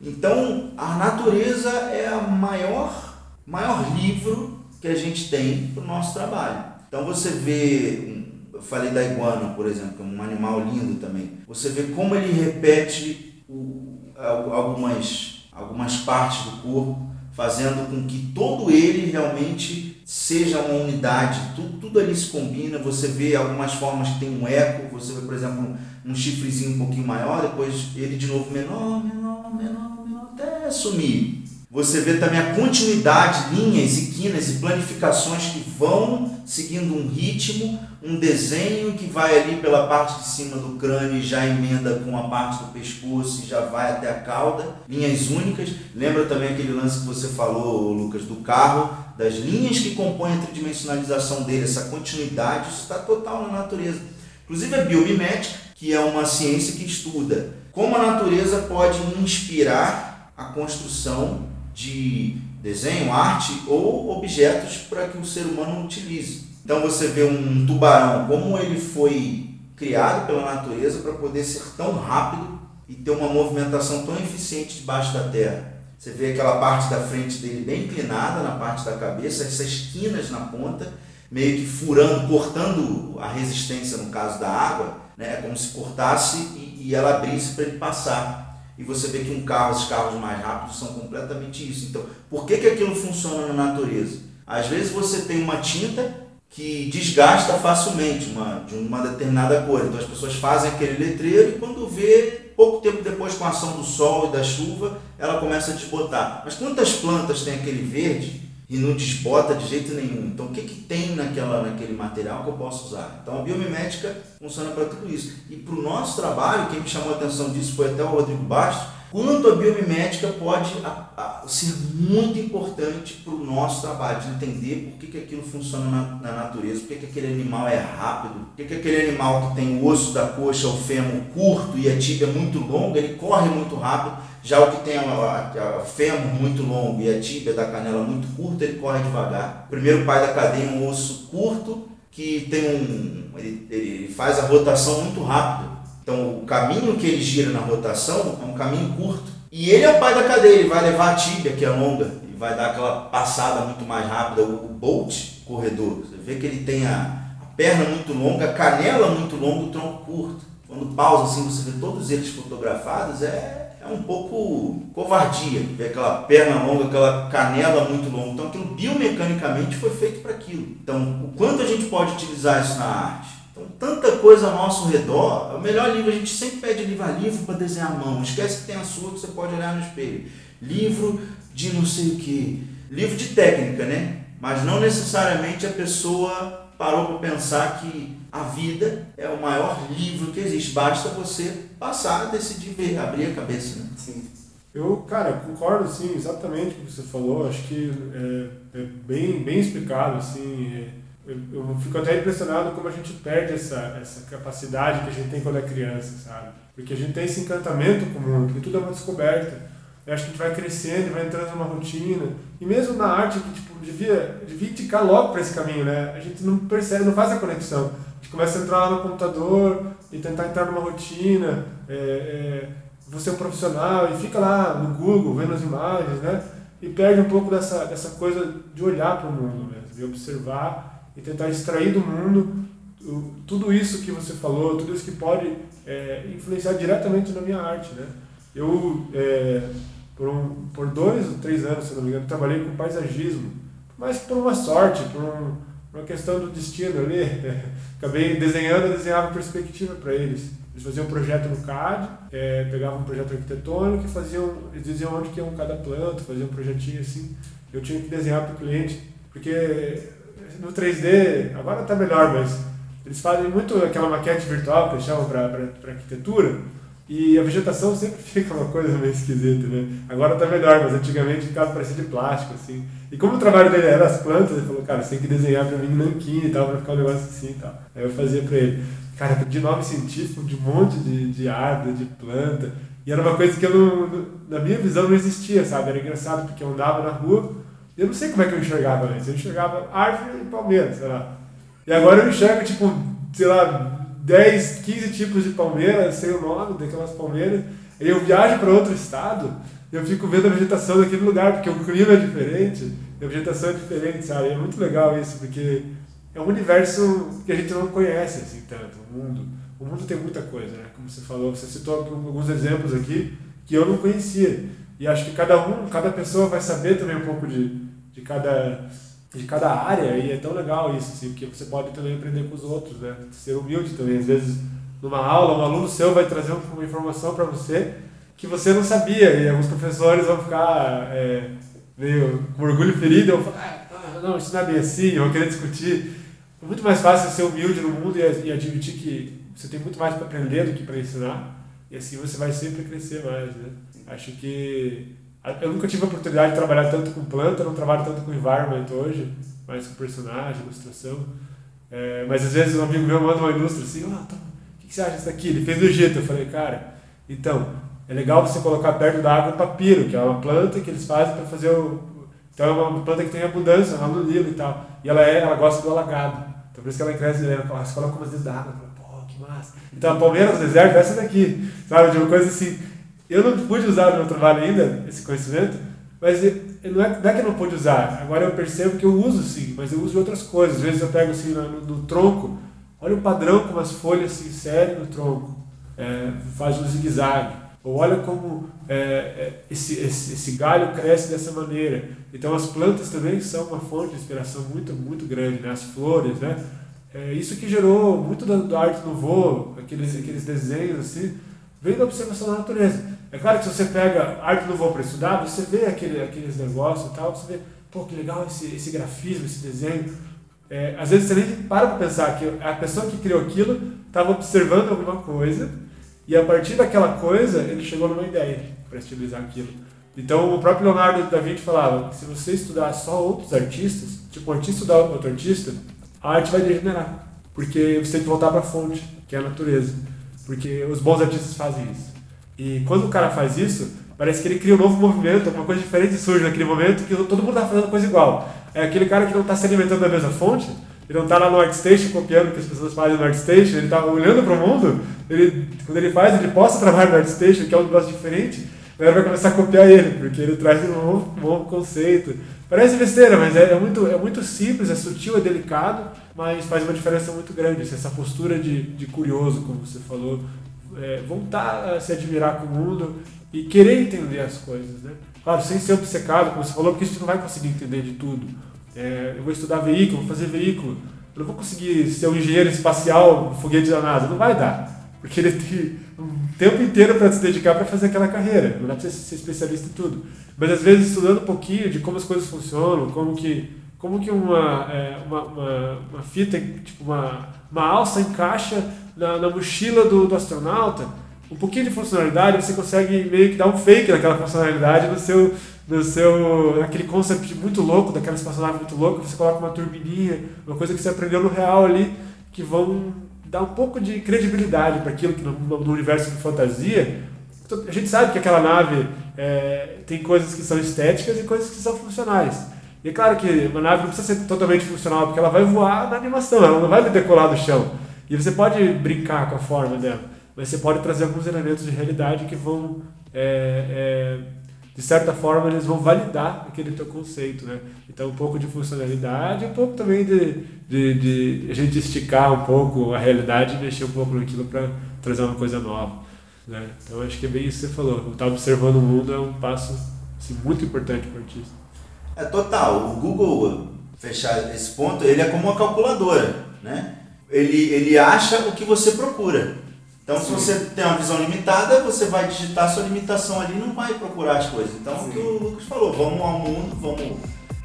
Então a natureza é a maior, maior livro que a gente tem para o nosso trabalho. Então você vê, eu falei da iguana, por exemplo, que é um animal lindo também. Você vê como ele repete o, algumas, algumas partes do corpo, fazendo com que todo ele realmente seja uma unidade, tudo, tudo ali se combina, você vê algumas formas que tem um eco, você vê, por exemplo, um, um chifrezinho um pouquinho maior, depois ele de novo menor, menor, menor, menor, até sumir. Você vê também a continuidade, linhas e quinas e planificações que vão seguindo um ritmo, um desenho que vai ali pela parte de cima do crânio e já emenda com a parte do pescoço e já vai até a cauda, linhas únicas. Lembra também aquele lance que você falou, Lucas, do carro, das linhas que compõem a tridimensionalização dele, essa continuidade, isso está total na natureza. Inclusive a biomimética, que é uma ciência que estuda como a natureza pode inspirar a construção de desenho, arte ou objetos para que o ser humano utilize. Então você vê um tubarão, como ele foi criado pela natureza para poder ser tão rápido e ter uma movimentação tão eficiente debaixo da terra. Você vê aquela parte da frente dele bem inclinada na parte da cabeça, essas quinas na ponta, meio que furando, cortando a resistência no caso da água, né? É como se cortasse e, e ela abrisse para ele passar e você vê que um carro, os carros mais rápidos são completamente isso. Então, por que, que aquilo funciona na natureza? Às vezes você tem uma tinta que desgasta facilmente uma, de uma determinada cor. Então as pessoas fazem aquele letreiro e quando vê, pouco tempo depois com a ação do sol e da chuva, ela começa a desbotar. Mas quantas plantas tem aquele verde e não desbota de jeito nenhum. Então, o que, que tem naquela, naquele material que eu posso usar? Então, a biomimética funciona para tudo isso. E para o nosso trabalho, quem me chamou a atenção disso foi até o Rodrigo Bastos, quanto a biomimética pode a, a, ser muito importante para o nosso trabalho, de entender por que, que aquilo funciona na, na natureza, por que, que aquele animal é rápido, por que, que aquele animal que tem o osso da coxa, o fêmur curto e a tíbia muito longa, ele corre muito rápido, já o que tem o fêmur muito longo e a tíbia da canela muito curta, ele corre devagar. O primeiro pai da cadeia é um osso curto que tem um. Ele, ele faz a rotação muito rápido. Então o caminho que ele gira na rotação é um caminho curto. E ele é o pai da cadeia, ele vai levar a tíbia, que é longa, e vai dar aquela passada muito mais rápida, o, o bolt corredor. Você vê que ele tem a, a perna muito longa, a canela muito longa, o tronco curto. Quando pausa assim, você vê todos eles fotografados, é é um pouco covardia, ver aquela perna longa, aquela canela muito longa. Então aquilo biomecanicamente foi feito para aquilo. Então, o quanto a gente pode utilizar isso na arte? Então, tanta coisa ao nosso redor, o melhor livro, a gente sempre pede livro a livro para desenhar a mão. Esquece que tem a sua que você pode olhar no espelho. Livro de não sei o que. Livro de técnica, né? Mas não necessariamente a pessoa parou para pensar que a vida é o maior livro que existe. Basta você passar decidir ver, abrir a cabeça. Né? Sim. Eu, cara, concordo sim, exatamente com o que você falou. Acho que é, é bem, bem explicado. Assim, é, eu, eu, fico até impressionado como a gente perde essa, essa capacidade que a gente tem quando é criança, sabe? Porque a gente tem esse encantamento com o mundo, que tudo é uma descoberta. Eu acho que a gente vai crescendo, vai entrando numa rotina. E mesmo na arte, que tipo, devia, devia indicar logo para esse caminho, né? A gente não percebe, não faz a conexão. A gente começa a entrar lá no computador e tentar entrar numa rotina. É, é, você é um profissional e fica lá no Google vendo as imagens, né? E perde um pouco dessa, dessa coisa de olhar para o mundo mesmo, de observar e tentar extrair do mundo tudo isso que você falou, tudo isso que pode é, influenciar diretamente na minha arte, né? Eu é, por, um, por dois ou três anos, se não me engano, trabalhei com paisagismo, mas por uma sorte, por um, uma questão do destino ali, acabei desenhando, desenhava perspectiva para eles. Eles faziam um projeto no CAD, é, pegavam um projeto arquitetônico e faziam, eles diziam onde que iam cada planta, faziam um projetinho assim. Eu tinha que desenhar para o cliente, porque no 3D, agora está melhor, mas eles fazem muito aquela maquete virtual que eles chamam para arquitetura, e a vegetação sempre fica uma coisa meio esquisita, né? Agora tá melhor, mas antigamente ficava parecido de plástico, assim. E como o trabalho dele era as plantas, ele falou, cara, você tem que desenhar pra mim nanquim e tal, pra ficar um negócio assim e tal. Aí eu fazia pra ele. Cara, de nome científico, de um monte de, de árvore, de planta. E era uma coisa que eu não, na minha visão não existia, sabe? Era engraçado, porque eu andava na rua, eu não sei como é que eu enxergava antes. Eu enxergava árvore e palmeira, sei lá. E agora eu enxergo, tipo, sei lá, 10, 15 tipos de palmeiras, sei o nome daquelas palmeiras. Eu viajo para outro estado, eu fico vendo a vegetação daquele lugar, porque o clima é diferente, a vegetação é diferente, sabe? É muito legal isso, porque é um universo que a gente não conhece assim tanto, o mundo. O mundo tem muita coisa, né? Como você falou, você citou alguns exemplos aqui que eu não conhecia. E acho que cada um, cada pessoa vai saber também um pouco de, de cada de cada área e é tão legal isso, assim, porque você pode também aprender com os outros, né? Ser humilde também. Às vezes, numa aula, um aluno seu vai trazer uma informação para você que você não sabia e alguns professores vão ficar é, meio com orgulho ferido, vão falar, ah, não, isso não é bem assim, vão querer discutir. É muito mais fácil ser humilde no mundo e, admitir que você tem muito mais para aprender do que para ensinar e assim você vai sempre crescer mais, né? Acho que eu nunca tive a oportunidade de trabalhar tanto com planta, não trabalho tanto com environment hoje, mais com personagem, ilustração. É, mas às vezes um amigo meu manda uma ilustra assim, ah, o que, que você acha disso aqui? Ele fez do jeito. Eu falei, cara, então, é legal você colocar perto da água o papiro, que é uma planta que eles fazem para fazer o. Então é uma planta que tem abundância, no Nilo e tal. E ela, é, ela gosta do alagado. Então por isso que ela cresce, ela coloca umas vezes da água. Pô, que massa. Então a palmeira do deserto é essa daqui. Sabe? De uma coisa assim eu não pude usar no meu trabalho ainda, esse conhecimento, mas não é, não é que eu não pude usar. Agora eu percebo que eu uso sim, mas eu uso outras coisas. Às vezes eu pego assim no, no tronco, olha o padrão como as folhas se inserem no tronco, é, faz um zigue-zague. Ou olha como é, é, esse, esse, esse galho cresce dessa maneira. Então as plantas também são uma fonte de inspiração muito, muito grande, né? as flores, né? É isso que gerou muito da, da arte voo, aqueles, aqueles desenhos assim, vem da observação da natureza. É claro que se você pega arte voo para estudar, você vê aquele, aqueles negócios e tal, você vê, pô, que legal esse, esse grafismo, esse desenho. É, às vezes você nem para para pensar que a pessoa que criou aquilo estava observando alguma coisa e a partir daquela coisa ele chegou numa ideia para estilizar aquilo. Então o próprio Leonardo da Vinci falava que se você estudar só outros artistas, tipo um artista estudar outro artista, a arte vai degenerar. Porque você tem que voltar para a fonte, que é a natureza. Porque os bons artistas fazem isso. E quando o cara faz isso, parece que ele cria um novo movimento, uma coisa diferente surge naquele momento que todo mundo está fazendo coisa igual. É aquele cara que não está se alimentando da mesma fonte, ele não está lá no ArtStation copiando o que as pessoas fazem no ArtStation, ele está olhando para o mundo, ele, quando ele faz, ele posta trabalho no ArtStation, que é um negócio diferente, a galera vai começar a copiar ele, porque ele traz um novo, um novo conceito. Parece besteira, mas é, é, muito, é muito simples, é sutil, é delicado, mas faz uma diferença muito grande. Essa postura de, de curioso, como você falou, é, voltar a se admirar com o mundo e querer entender as coisas, né? Claro, sem ser obcecado, como você falou, porque a gente não vai conseguir entender de tudo. É, eu vou estudar veículo, vou fazer veículo, eu não vou conseguir ser um engenheiro espacial, foguete da NASA, não vai dar, porque ele tem um tempo inteiro para se dedicar para fazer aquela carreira, não dá para ser especialista em tudo. Mas às vezes estudando um pouquinho de como as coisas funcionam, como que como que uma, é, uma, uma, uma, fita, tipo uma, uma alça encaixa na, na mochila do, do, astronauta, um pouquinho de funcionalidade, você consegue meio que dar um fake naquela funcionalidade no seu, no seu naquele concept muito louco, daquela espaçonave muito louca, você coloca uma turbininha, uma coisa que você aprendeu no real ali, que vão dar um pouco de credibilidade para aquilo que no, no, universo de fantasia, a gente sabe que aquela nave é, tem coisas que são estéticas e coisas que são funcionais. E é claro que uma nave não precisa ser totalmente funcional, porque ela vai voar na animação, ela não vai decolar do chão. E você pode brincar com a forma dela, mas você pode trazer alguns elementos de realidade que vão, é, é, de certa forma, eles vão validar aquele teu conceito, né? Então, um pouco de funcionalidade, um pouco também de, de, de a gente esticar um pouco a realidade e mexer um pouco naquilo para trazer uma coisa nova. Né? Então, acho que é bem isso que você falou. Estar observando o mundo é um passo assim, muito importante para o artista. É total. O Google, fechar esse ponto, ele é como uma calculadora, né? Ele, ele acha o que você procura. Então, Sim. se você tem uma visão limitada, você vai digitar sua limitação ali e não vai procurar as coisas. Então, Sim. o que o Lucas falou, vamos ao mundo, vamos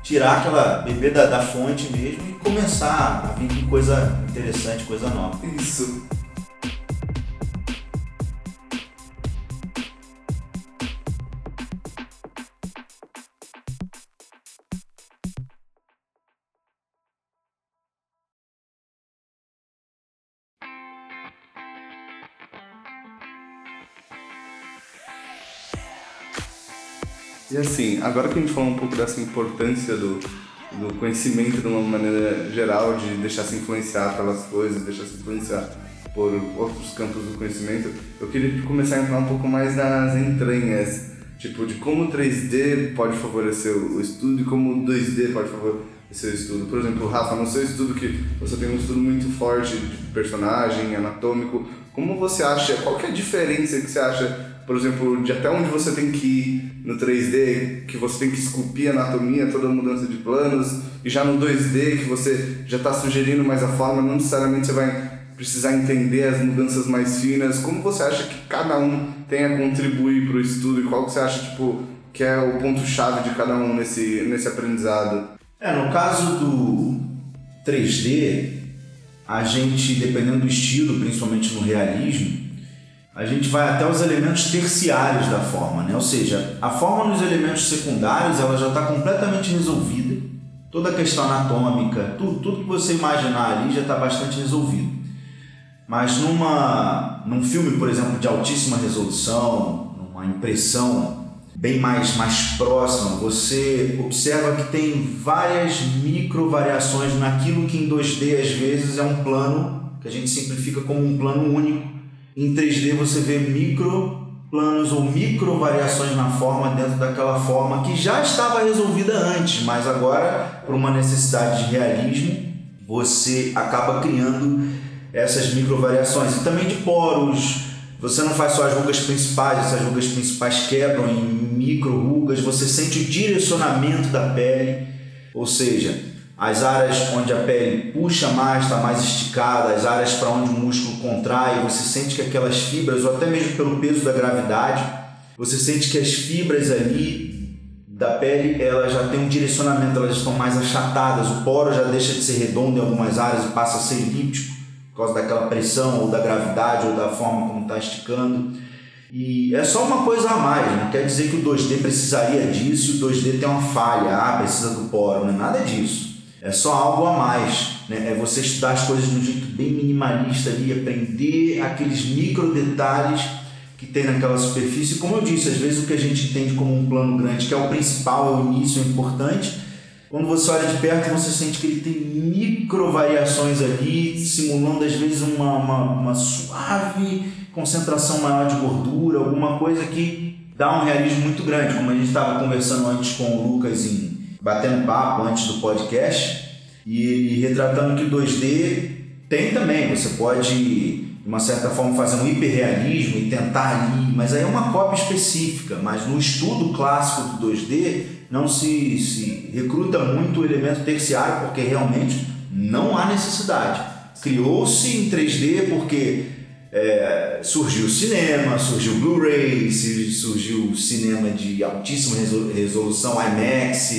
tirar aquela bebê da, da fonte mesmo e começar a vir com coisa interessante, coisa nova. Isso. E assim, agora que a gente falou um pouco dessa importância do, do conhecimento de uma maneira geral, de deixar se influenciar pelas coisas, deixar se influenciar por outros campos do conhecimento, eu queria começar a entrar um pouco mais nas entranhas, tipo, de como o 3D pode favorecer o estudo e como o 2D pode favorecer o estudo. Por exemplo, Rafa, no seu estudo que você tem um estudo muito forte de personagem, anatômico, como você acha, qual que é a diferença que você acha por exemplo, de até onde você tem que ir no 3D, que você tem que esculpir a anatomia, toda a mudança de planos, e já no 2D, que você já está sugerindo mais a forma, não necessariamente você vai precisar entender as mudanças mais finas. Como você acha que cada um tem a contribuir para o estudo e qual que você acha tipo, que é o ponto-chave de cada um nesse, nesse aprendizado? É, no caso do 3D, a gente, dependendo do estilo, principalmente no realismo, a gente vai até os elementos terciários da forma, né? ou seja, a forma nos elementos secundários ela já está completamente resolvida, toda a questão anatômica, tudo, tudo que você imaginar ali já está bastante resolvido. Mas numa, num filme, por exemplo, de altíssima resolução, numa impressão bem mais, mais próxima, você observa que tem várias micro variações naquilo que em 2D às vezes é um plano que a gente simplifica como um plano único em 3D você vê micro planos ou micro variações na forma dentro daquela forma que já estava resolvida antes, mas agora, por uma necessidade de realismo, você acaba criando essas micro variações. E também de poros, você não faz só as rugas principais, essas rugas principais quebram em micro rugas, você sente o direcionamento da pele, ou seja, as áreas onde a pele puxa mais, está mais esticada, as áreas para onde o músculo contrai, você sente que aquelas fibras, ou até mesmo pelo peso da gravidade, você sente que as fibras ali da pele elas já têm um direcionamento, elas estão mais achatadas, o poro já deixa de ser redondo em algumas áreas e passa a ser elíptico por causa daquela pressão ou da gravidade ou da forma como está esticando. E é só uma coisa a mais, não quer dizer que o 2D precisaria disso, o 2D tem uma falha, ah, precisa do poro, não é nada disso. É só algo a mais. Né? É você estudar as coisas de um jeito bem minimalista ali, aprender aqueles micro detalhes que tem naquela superfície. Como eu disse, às vezes o que a gente entende como um plano grande, que é o principal, é o início, é importante. Quando você olha de perto, você sente que ele tem micro variações ali, simulando às vezes uma, uma, uma suave concentração maior de gordura, alguma coisa que dá um realismo muito grande, como a gente estava conversando antes com o Lucas em batendo papo antes do podcast e retratando que o 2D tem também, você pode de uma certa forma fazer um hiperrealismo e tentar ali, mas aí é uma cópia específica, mas no estudo clássico do 2D não se, se recruta muito o elemento terciário porque realmente não há necessidade. Criou-se em 3D porque é, surgiu o cinema, surgiu o Blu-ray, surgiu o cinema de altíssima resolução, IMAX,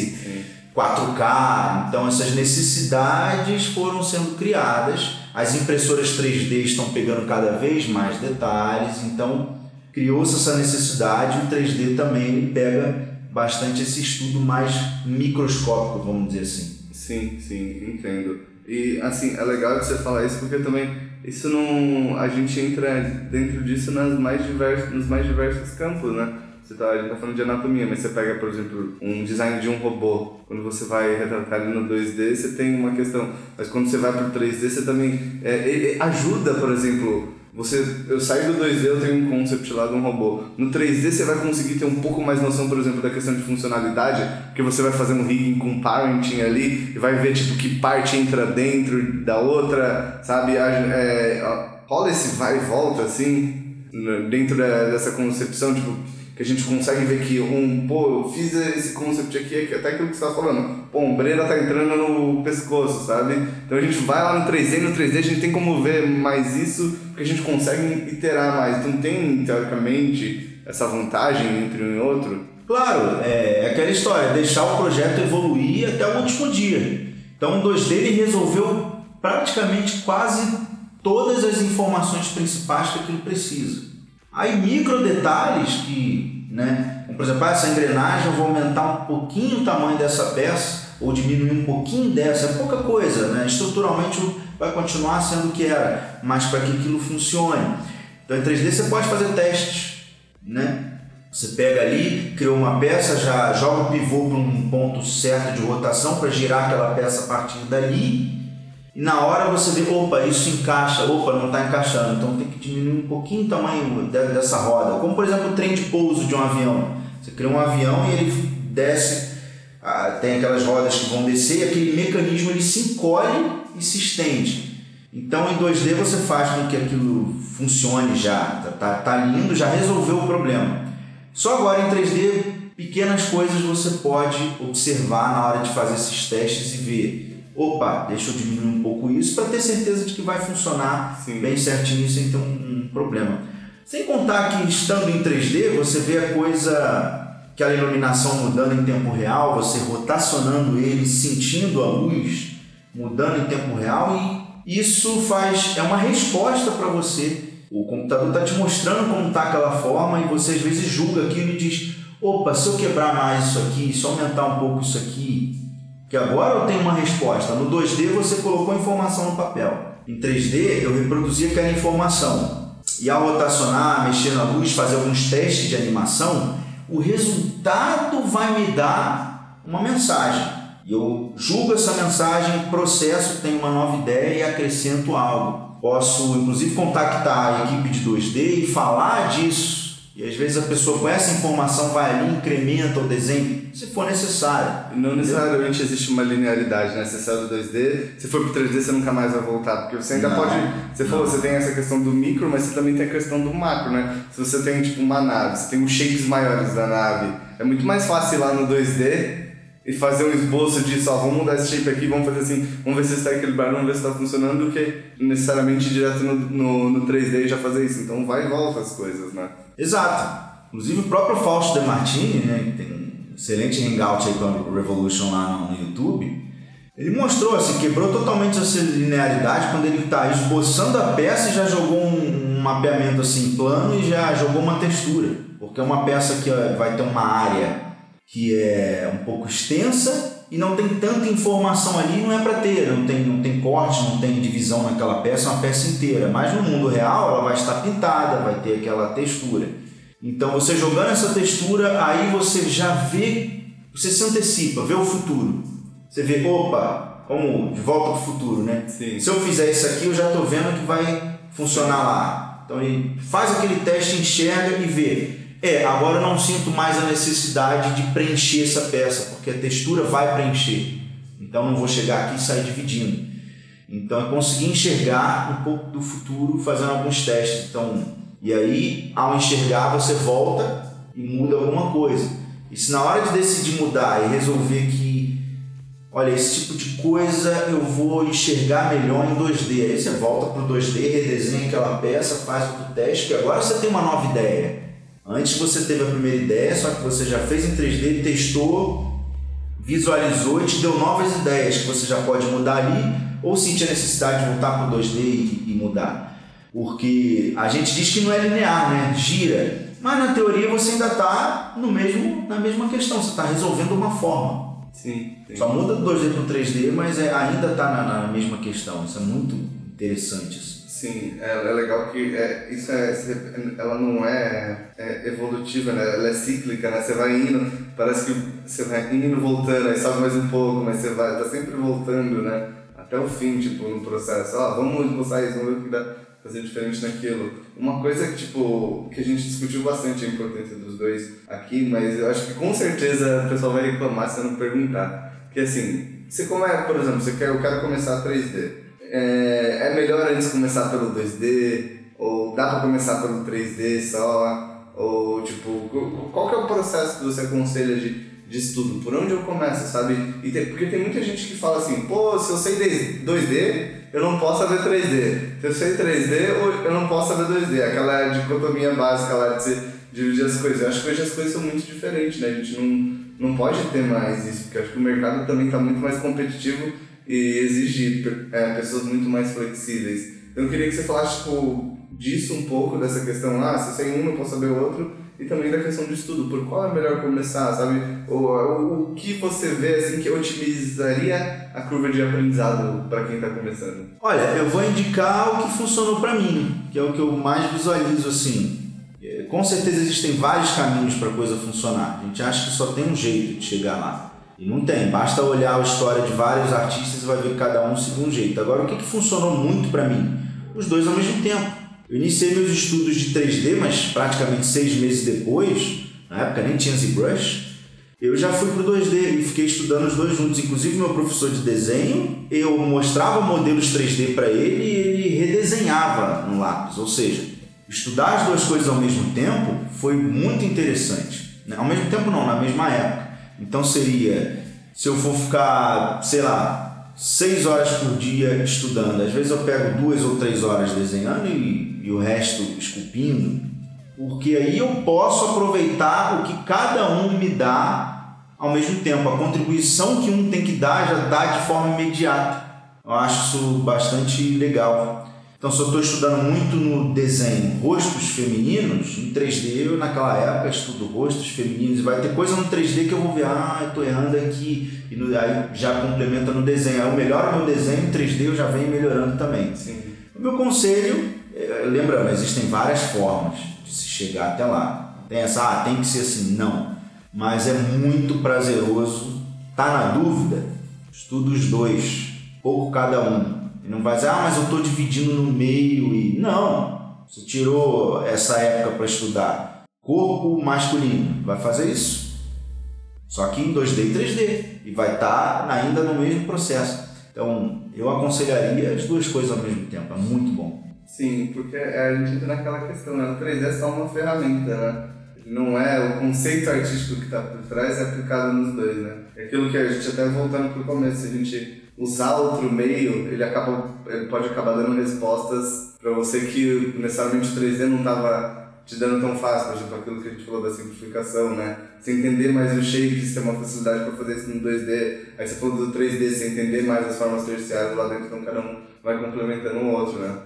4K. Então essas necessidades foram sendo criadas. As impressoras 3D estão pegando cada vez mais detalhes, então criou-se essa necessidade. O 3D também pega bastante esse estudo mais microscópico, vamos dizer assim. Sim, sim, entendo. E assim, é legal você falar isso porque também isso não. A gente entra dentro disso nas mais diversos, nos mais diversos campos, né? Você tá, a gente tá falando de anatomia, mas você pega, por exemplo, um design de um robô. Quando você vai retratar ele no 2D, você tem uma questão. Mas quando você vai pro 3D, você também. É, ajuda, por exemplo. Você, eu saio do 2D, eu tenho um concept lá de um robô. No 3D você vai conseguir ter um pouco mais noção, por exemplo, da questão de funcionalidade, porque você vai fazer um rigging com parenting ali e vai ver tipo que parte entra dentro da outra, sabe? É, rola esse vai e volta assim dentro dessa concepção, tipo que a gente consegue ver que um, pô, eu fiz esse concept aqui, até aquilo que você tá falando, pô, ombreira tá entrando no pescoço, sabe? Então a gente vai lá no 3D, no 3D a gente tem como ver mais isso, porque a gente consegue iterar mais. Então tem, teoricamente, essa vantagem entre um e outro? Claro, é, é aquela história, deixar o projeto evoluir até o último dia. Então o 2D ele resolveu praticamente quase todas as informações principais que aquilo precisa. Aí micro detalhes que, né, por exemplo, essa engrenagem eu vou aumentar um pouquinho o tamanho dessa peça ou diminuir um pouquinho dessa, é pouca coisa, né? Estruturalmente vai continuar sendo o que era, mas para que aquilo funcione. Então em 3D você pode fazer testes, né? Você pega ali, criou uma peça, já joga o pivô para um ponto certo de rotação para girar aquela peça a partir dali. E na hora você vê, opa, isso encaixa, opa, não está encaixando, então tem que diminuir um pouquinho o tamanho dessa roda. Como por exemplo o trem de pouso de um avião. Você cria um avião e ele desce, ah, tem aquelas rodas que vão descer e aquele mecanismo ele se encolhe e se estende. Então em 2D você faz com que aquilo funcione já, tá, tá, tá lindo, já resolveu o problema. Só agora em 3D, pequenas coisas você pode observar na hora de fazer esses testes e ver. Opa, deixa eu diminuir um pouco isso para ter certeza de que vai funcionar Sim. bem certinho sem ter um, um problema. Sem contar que estando em 3D, você vê a coisa, aquela iluminação mudando em tempo real, você rotacionando ele, sentindo a luz mudando em tempo real e isso faz é uma resposta para você. O computador está te mostrando como está aquela forma e você às vezes julga aquilo e diz: opa, se eu quebrar mais isso aqui, se eu aumentar um pouco isso aqui, que agora eu tenho uma resposta. No 2D você colocou informação no papel. Em 3D eu reproduzi aquela informação. E ao rotacionar, mexer na luz, fazer alguns testes de animação, o resultado vai me dar uma mensagem. E eu julgo essa mensagem, processo, tenho uma nova ideia e acrescento algo. Posso, inclusive, contactar a equipe de 2D e falar disso. E às vezes a pessoa com essa informação vai ali, incrementa o desenho, se for necessário. Não necessariamente existe uma linearidade, né? Você saiu do 2D, se for pro 3D você nunca mais vai voltar, porque você ainda não, pode. Você falou, você tem essa questão do micro, mas você também tem a questão do macro, né? Se você tem tipo uma nave, você tem os shapes maiores da nave, é muito mais fácil ir lá no 2D e fazer um esboço disso, ó, vamos mudar esse shape aqui, vamos fazer assim, vamos ver se está equilibrado, vamos ver se está funcionando, do que necessariamente direto no, no, no 3D e já fazer isso. Então vai e volta as coisas, né? Exato. Inclusive o próprio Fausto De Martini, né, que tem um excelente hangout aí com a Revolution lá no, YouTube, ele mostrou assim, quebrou totalmente essa linearidade quando ele está esboçando a peça e já jogou um, um mapeamento assim plano e já jogou uma textura. Porque é uma peça que vai ter uma área que é um pouco extensa e não tem tanta informação ali, não é para ter, não tem, não tem corte, não tem divisão naquela peça, é uma peça inteira. Mas no mundo real ela vai estar pintada, vai ter aquela textura. Então você jogando essa textura, aí você já vê, você se antecipa, vê o futuro. Você vê, opa, como de volta para o futuro, né? Sim. Se eu fizer isso aqui, eu já estou vendo que vai funcionar lá. Então ele faz aquele teste, enxerga e vê é, agora eu não sinto mais a necessidade de preencher essa peça, porque a textura vai preencher. Então não vou chegar aqui e sair dividindo. Então eu consegui enxergar um pouco do futuro fazendo alguns testes. Então, e aí, ao enxergar, você volta e muda alguma coisa. E se na hora de decidir mudar e resolver que, olha, esse tipo de coisa eu vou enxergar melhor em 2D, aí você volta para o 2D, redesenha aquela peça, faz outro teste, que agora você tem uma nova ideia. Antes você teve a primeira ideia, só que você já fez em 3D, testou, visualizou e te deu novas ideias que você já pode mudar ali ou sentir a necessidade de voltar para o 2D e, e mudar. Porque a gente diz que não é linear, né? Gira. Mas na teoria você ainda está no mesmo, na mesma questão, você está resolvendo uma forma. Sim, sim. Só muda do 2D para o 3D, mas é, ainda está na, na mesma questão. Isso é muito interessante. Assim. Sim, é, é legal que é, isso é, ela não é, é, evolutiva, né? Ela é cíclica, né? Você vai indo, parece que você vai indo voltando, aí sobe mais um pouco, mas você vai, tá sempre voltando, né? Até o fim, tipo, no processo. Ó, vamos esboçar isso, vamos ver o que dá fazer diferente naquilo. Uma coisa que, tipo, que a gente discutiu bastante a importância dos dois aqui, mas eu acho que com certeza o pessoal vai reclamar se eu não perguntar. Que assim, você como é, por exemplo, você quer, eu quero começar 3D é, é melhor antes começar pelo 2D? Ou dá pra começar pelo 3D só? Ou tipo, qual que é o processo que você aconselha de, de estudo? Por onde eu começo, sabe? E tem, porque tem muita gente que fala assim, pô, se eu sei 2D, eu não posso saber 3D. Se eu sei 3D, eu não posso saber 2D. Aquela dicotomia básica lá de você dividir as coisas. Eu acho que hoje as coisas são muito diferentes, né? A gente não, não pode ter mais isso, porque acho que o mercado também está muito mais competitivo e exige é, pessoas muito mais flexíveis. Então eu queria que você falasse tipo, disso um pouco, dessa questão, ah, se eu sei um, eu posso saber o outro, e também da questão de estudo, por qual é melhor começar, sabe? O, o, que você vê assim que otimizaria a curva de aprendizado para quem está começando? Olha, eu vou indicar o que funcionou para mim, que é o que eu mais visualizo assim. com certeza existem vários caminhos para a coisa funcionar. A gente acha que só tem um jeito de chegar lá. E não tem, basta olhar a história de vários artistas e vai ver cada um seguiu um jeito. Agora, o que, que funcionou muito para mim? Os dois ao mesmo tempo. Eu iniciei meus estudos de 3D, mas praticamente seis meses depois, na época nem tinha ZBrush, eu já fui pro 2D e fiquei estudando os dois juntos. Inclusive, meu professor de desenho, eu mostrava modelos 3D para ele e ele redesenhava no lápis. Ou seja, estudar as duas coisas ao mesmo tempo foi muito interessante. Ao mesmo tempo, não, na mesma época. Então seria, se eu for ficar, sei lá, seis horas por dia estudando, às vezes eu pego duas ou três horas desenhando e, e o resto esculpindo, porque aí eu posso aproveitar o que cada um me dá ao mesmo tempo. A contribuição que um tem que dar já dá de forma imediata. Eu acho isso bastante legal. Então, se eu estou estudando muito no desenho rostos femininos, em 3D, eu naquela época estudo rostos femininos, e vai ter coisa no 3D que eu vou ver, ah, eu estou errando aqui, e no, aí já complementa no desenho. Aí eu melhoro meu desenho em 3D, eu já venho melhorando também. Sim. O meu conselho, é, lembrando, existem várias formas de se chegar até lá. Tem essa, ah, tem que ser assim, não. Mas é muito prazeroso. Tá na dúvida? Estuda os dois, pouco cada um e não vai dizer, ah, mas eu estou dividindo no meio e. Não! Você tirou essa época para estudar corpo masculino, vai fazer isso. Só que em 2D e 3D. E vai estar tá ainda no mesmo processo. Então, eu aconselharia as duas coisas ao mesmo tempo. É muito bom. Sim, porque a gente entra naquela questão, né? O 3D é só uma ferramenta, né? Não é o conceito artístico que está por trás é aplicado nos dois, né? É aquilo que a gente até voltando para o começo, a gente usar outro meio, ele acaba ele pode acabar dando respostas para você que necessariamente o 3D não estava te dando tão fácil, por exemplo, aquilo que a gente falou da simplificação, né? Você entender mais o shape, você tem uma facilidade para fazer isso no 2D, aí você falou do 3D, você entender mais as formas terciárias lá dentro, então cada um vai complementando o outro, né?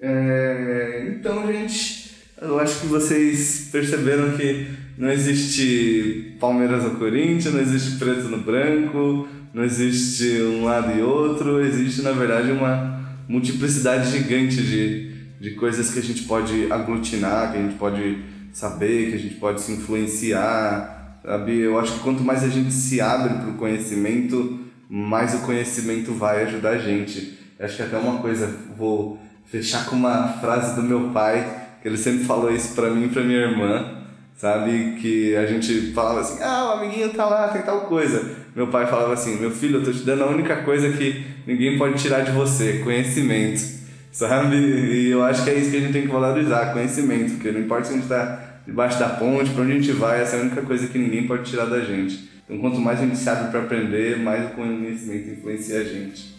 É... Então, gente, eu acho que vocês perceberam que não existe Palmeiras ou Corinthians, não existe preto no branco, não existe um lado e outro, existe na verdade uma multiplicidade gigante de, de coisas que a gente pode aglutinar, que a gente pode saber, que a gente pode se influenciar, sabe? Eu acho que quanto mais a gente se abre para o conhecimento, mais o conhecimento vai ajudar a gente. Eu acho que até uma coisa, vou fechar com uma frase do meu pai, que ele sempre falou isso para mim e para minha irmã, sabe? Que a gente falava assim, ah, o amiguinho tá lá, tem tal coisa meu pai falava assim: Meu filho, eu tô te dando a única coisa que ninguém pode tirar de você: conhecimento. Sabe? E eu acho que é isso que a gente tem que valorizar: conhecimento. Porque não importa se a gente tá debaixo da ponte, para onde a gente vai, essa é a única coisa que ninguém pode tirar da gente. Então, quanto mais a gente sabe para aprender, mais o conhecimento influencia a gente.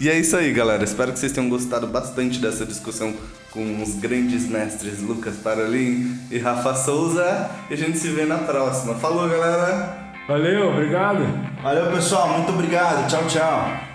E é isso aí, galera. Espero que vocês tenham gostado bastante dessa discussão com os grandes mestres Lucas Paralim e Rafa Souza. E a gente se vê na próxima. Falou, galera! Valeu, obrigado! Valeu, pessoal. Muito obrigado. Tchau, tchau.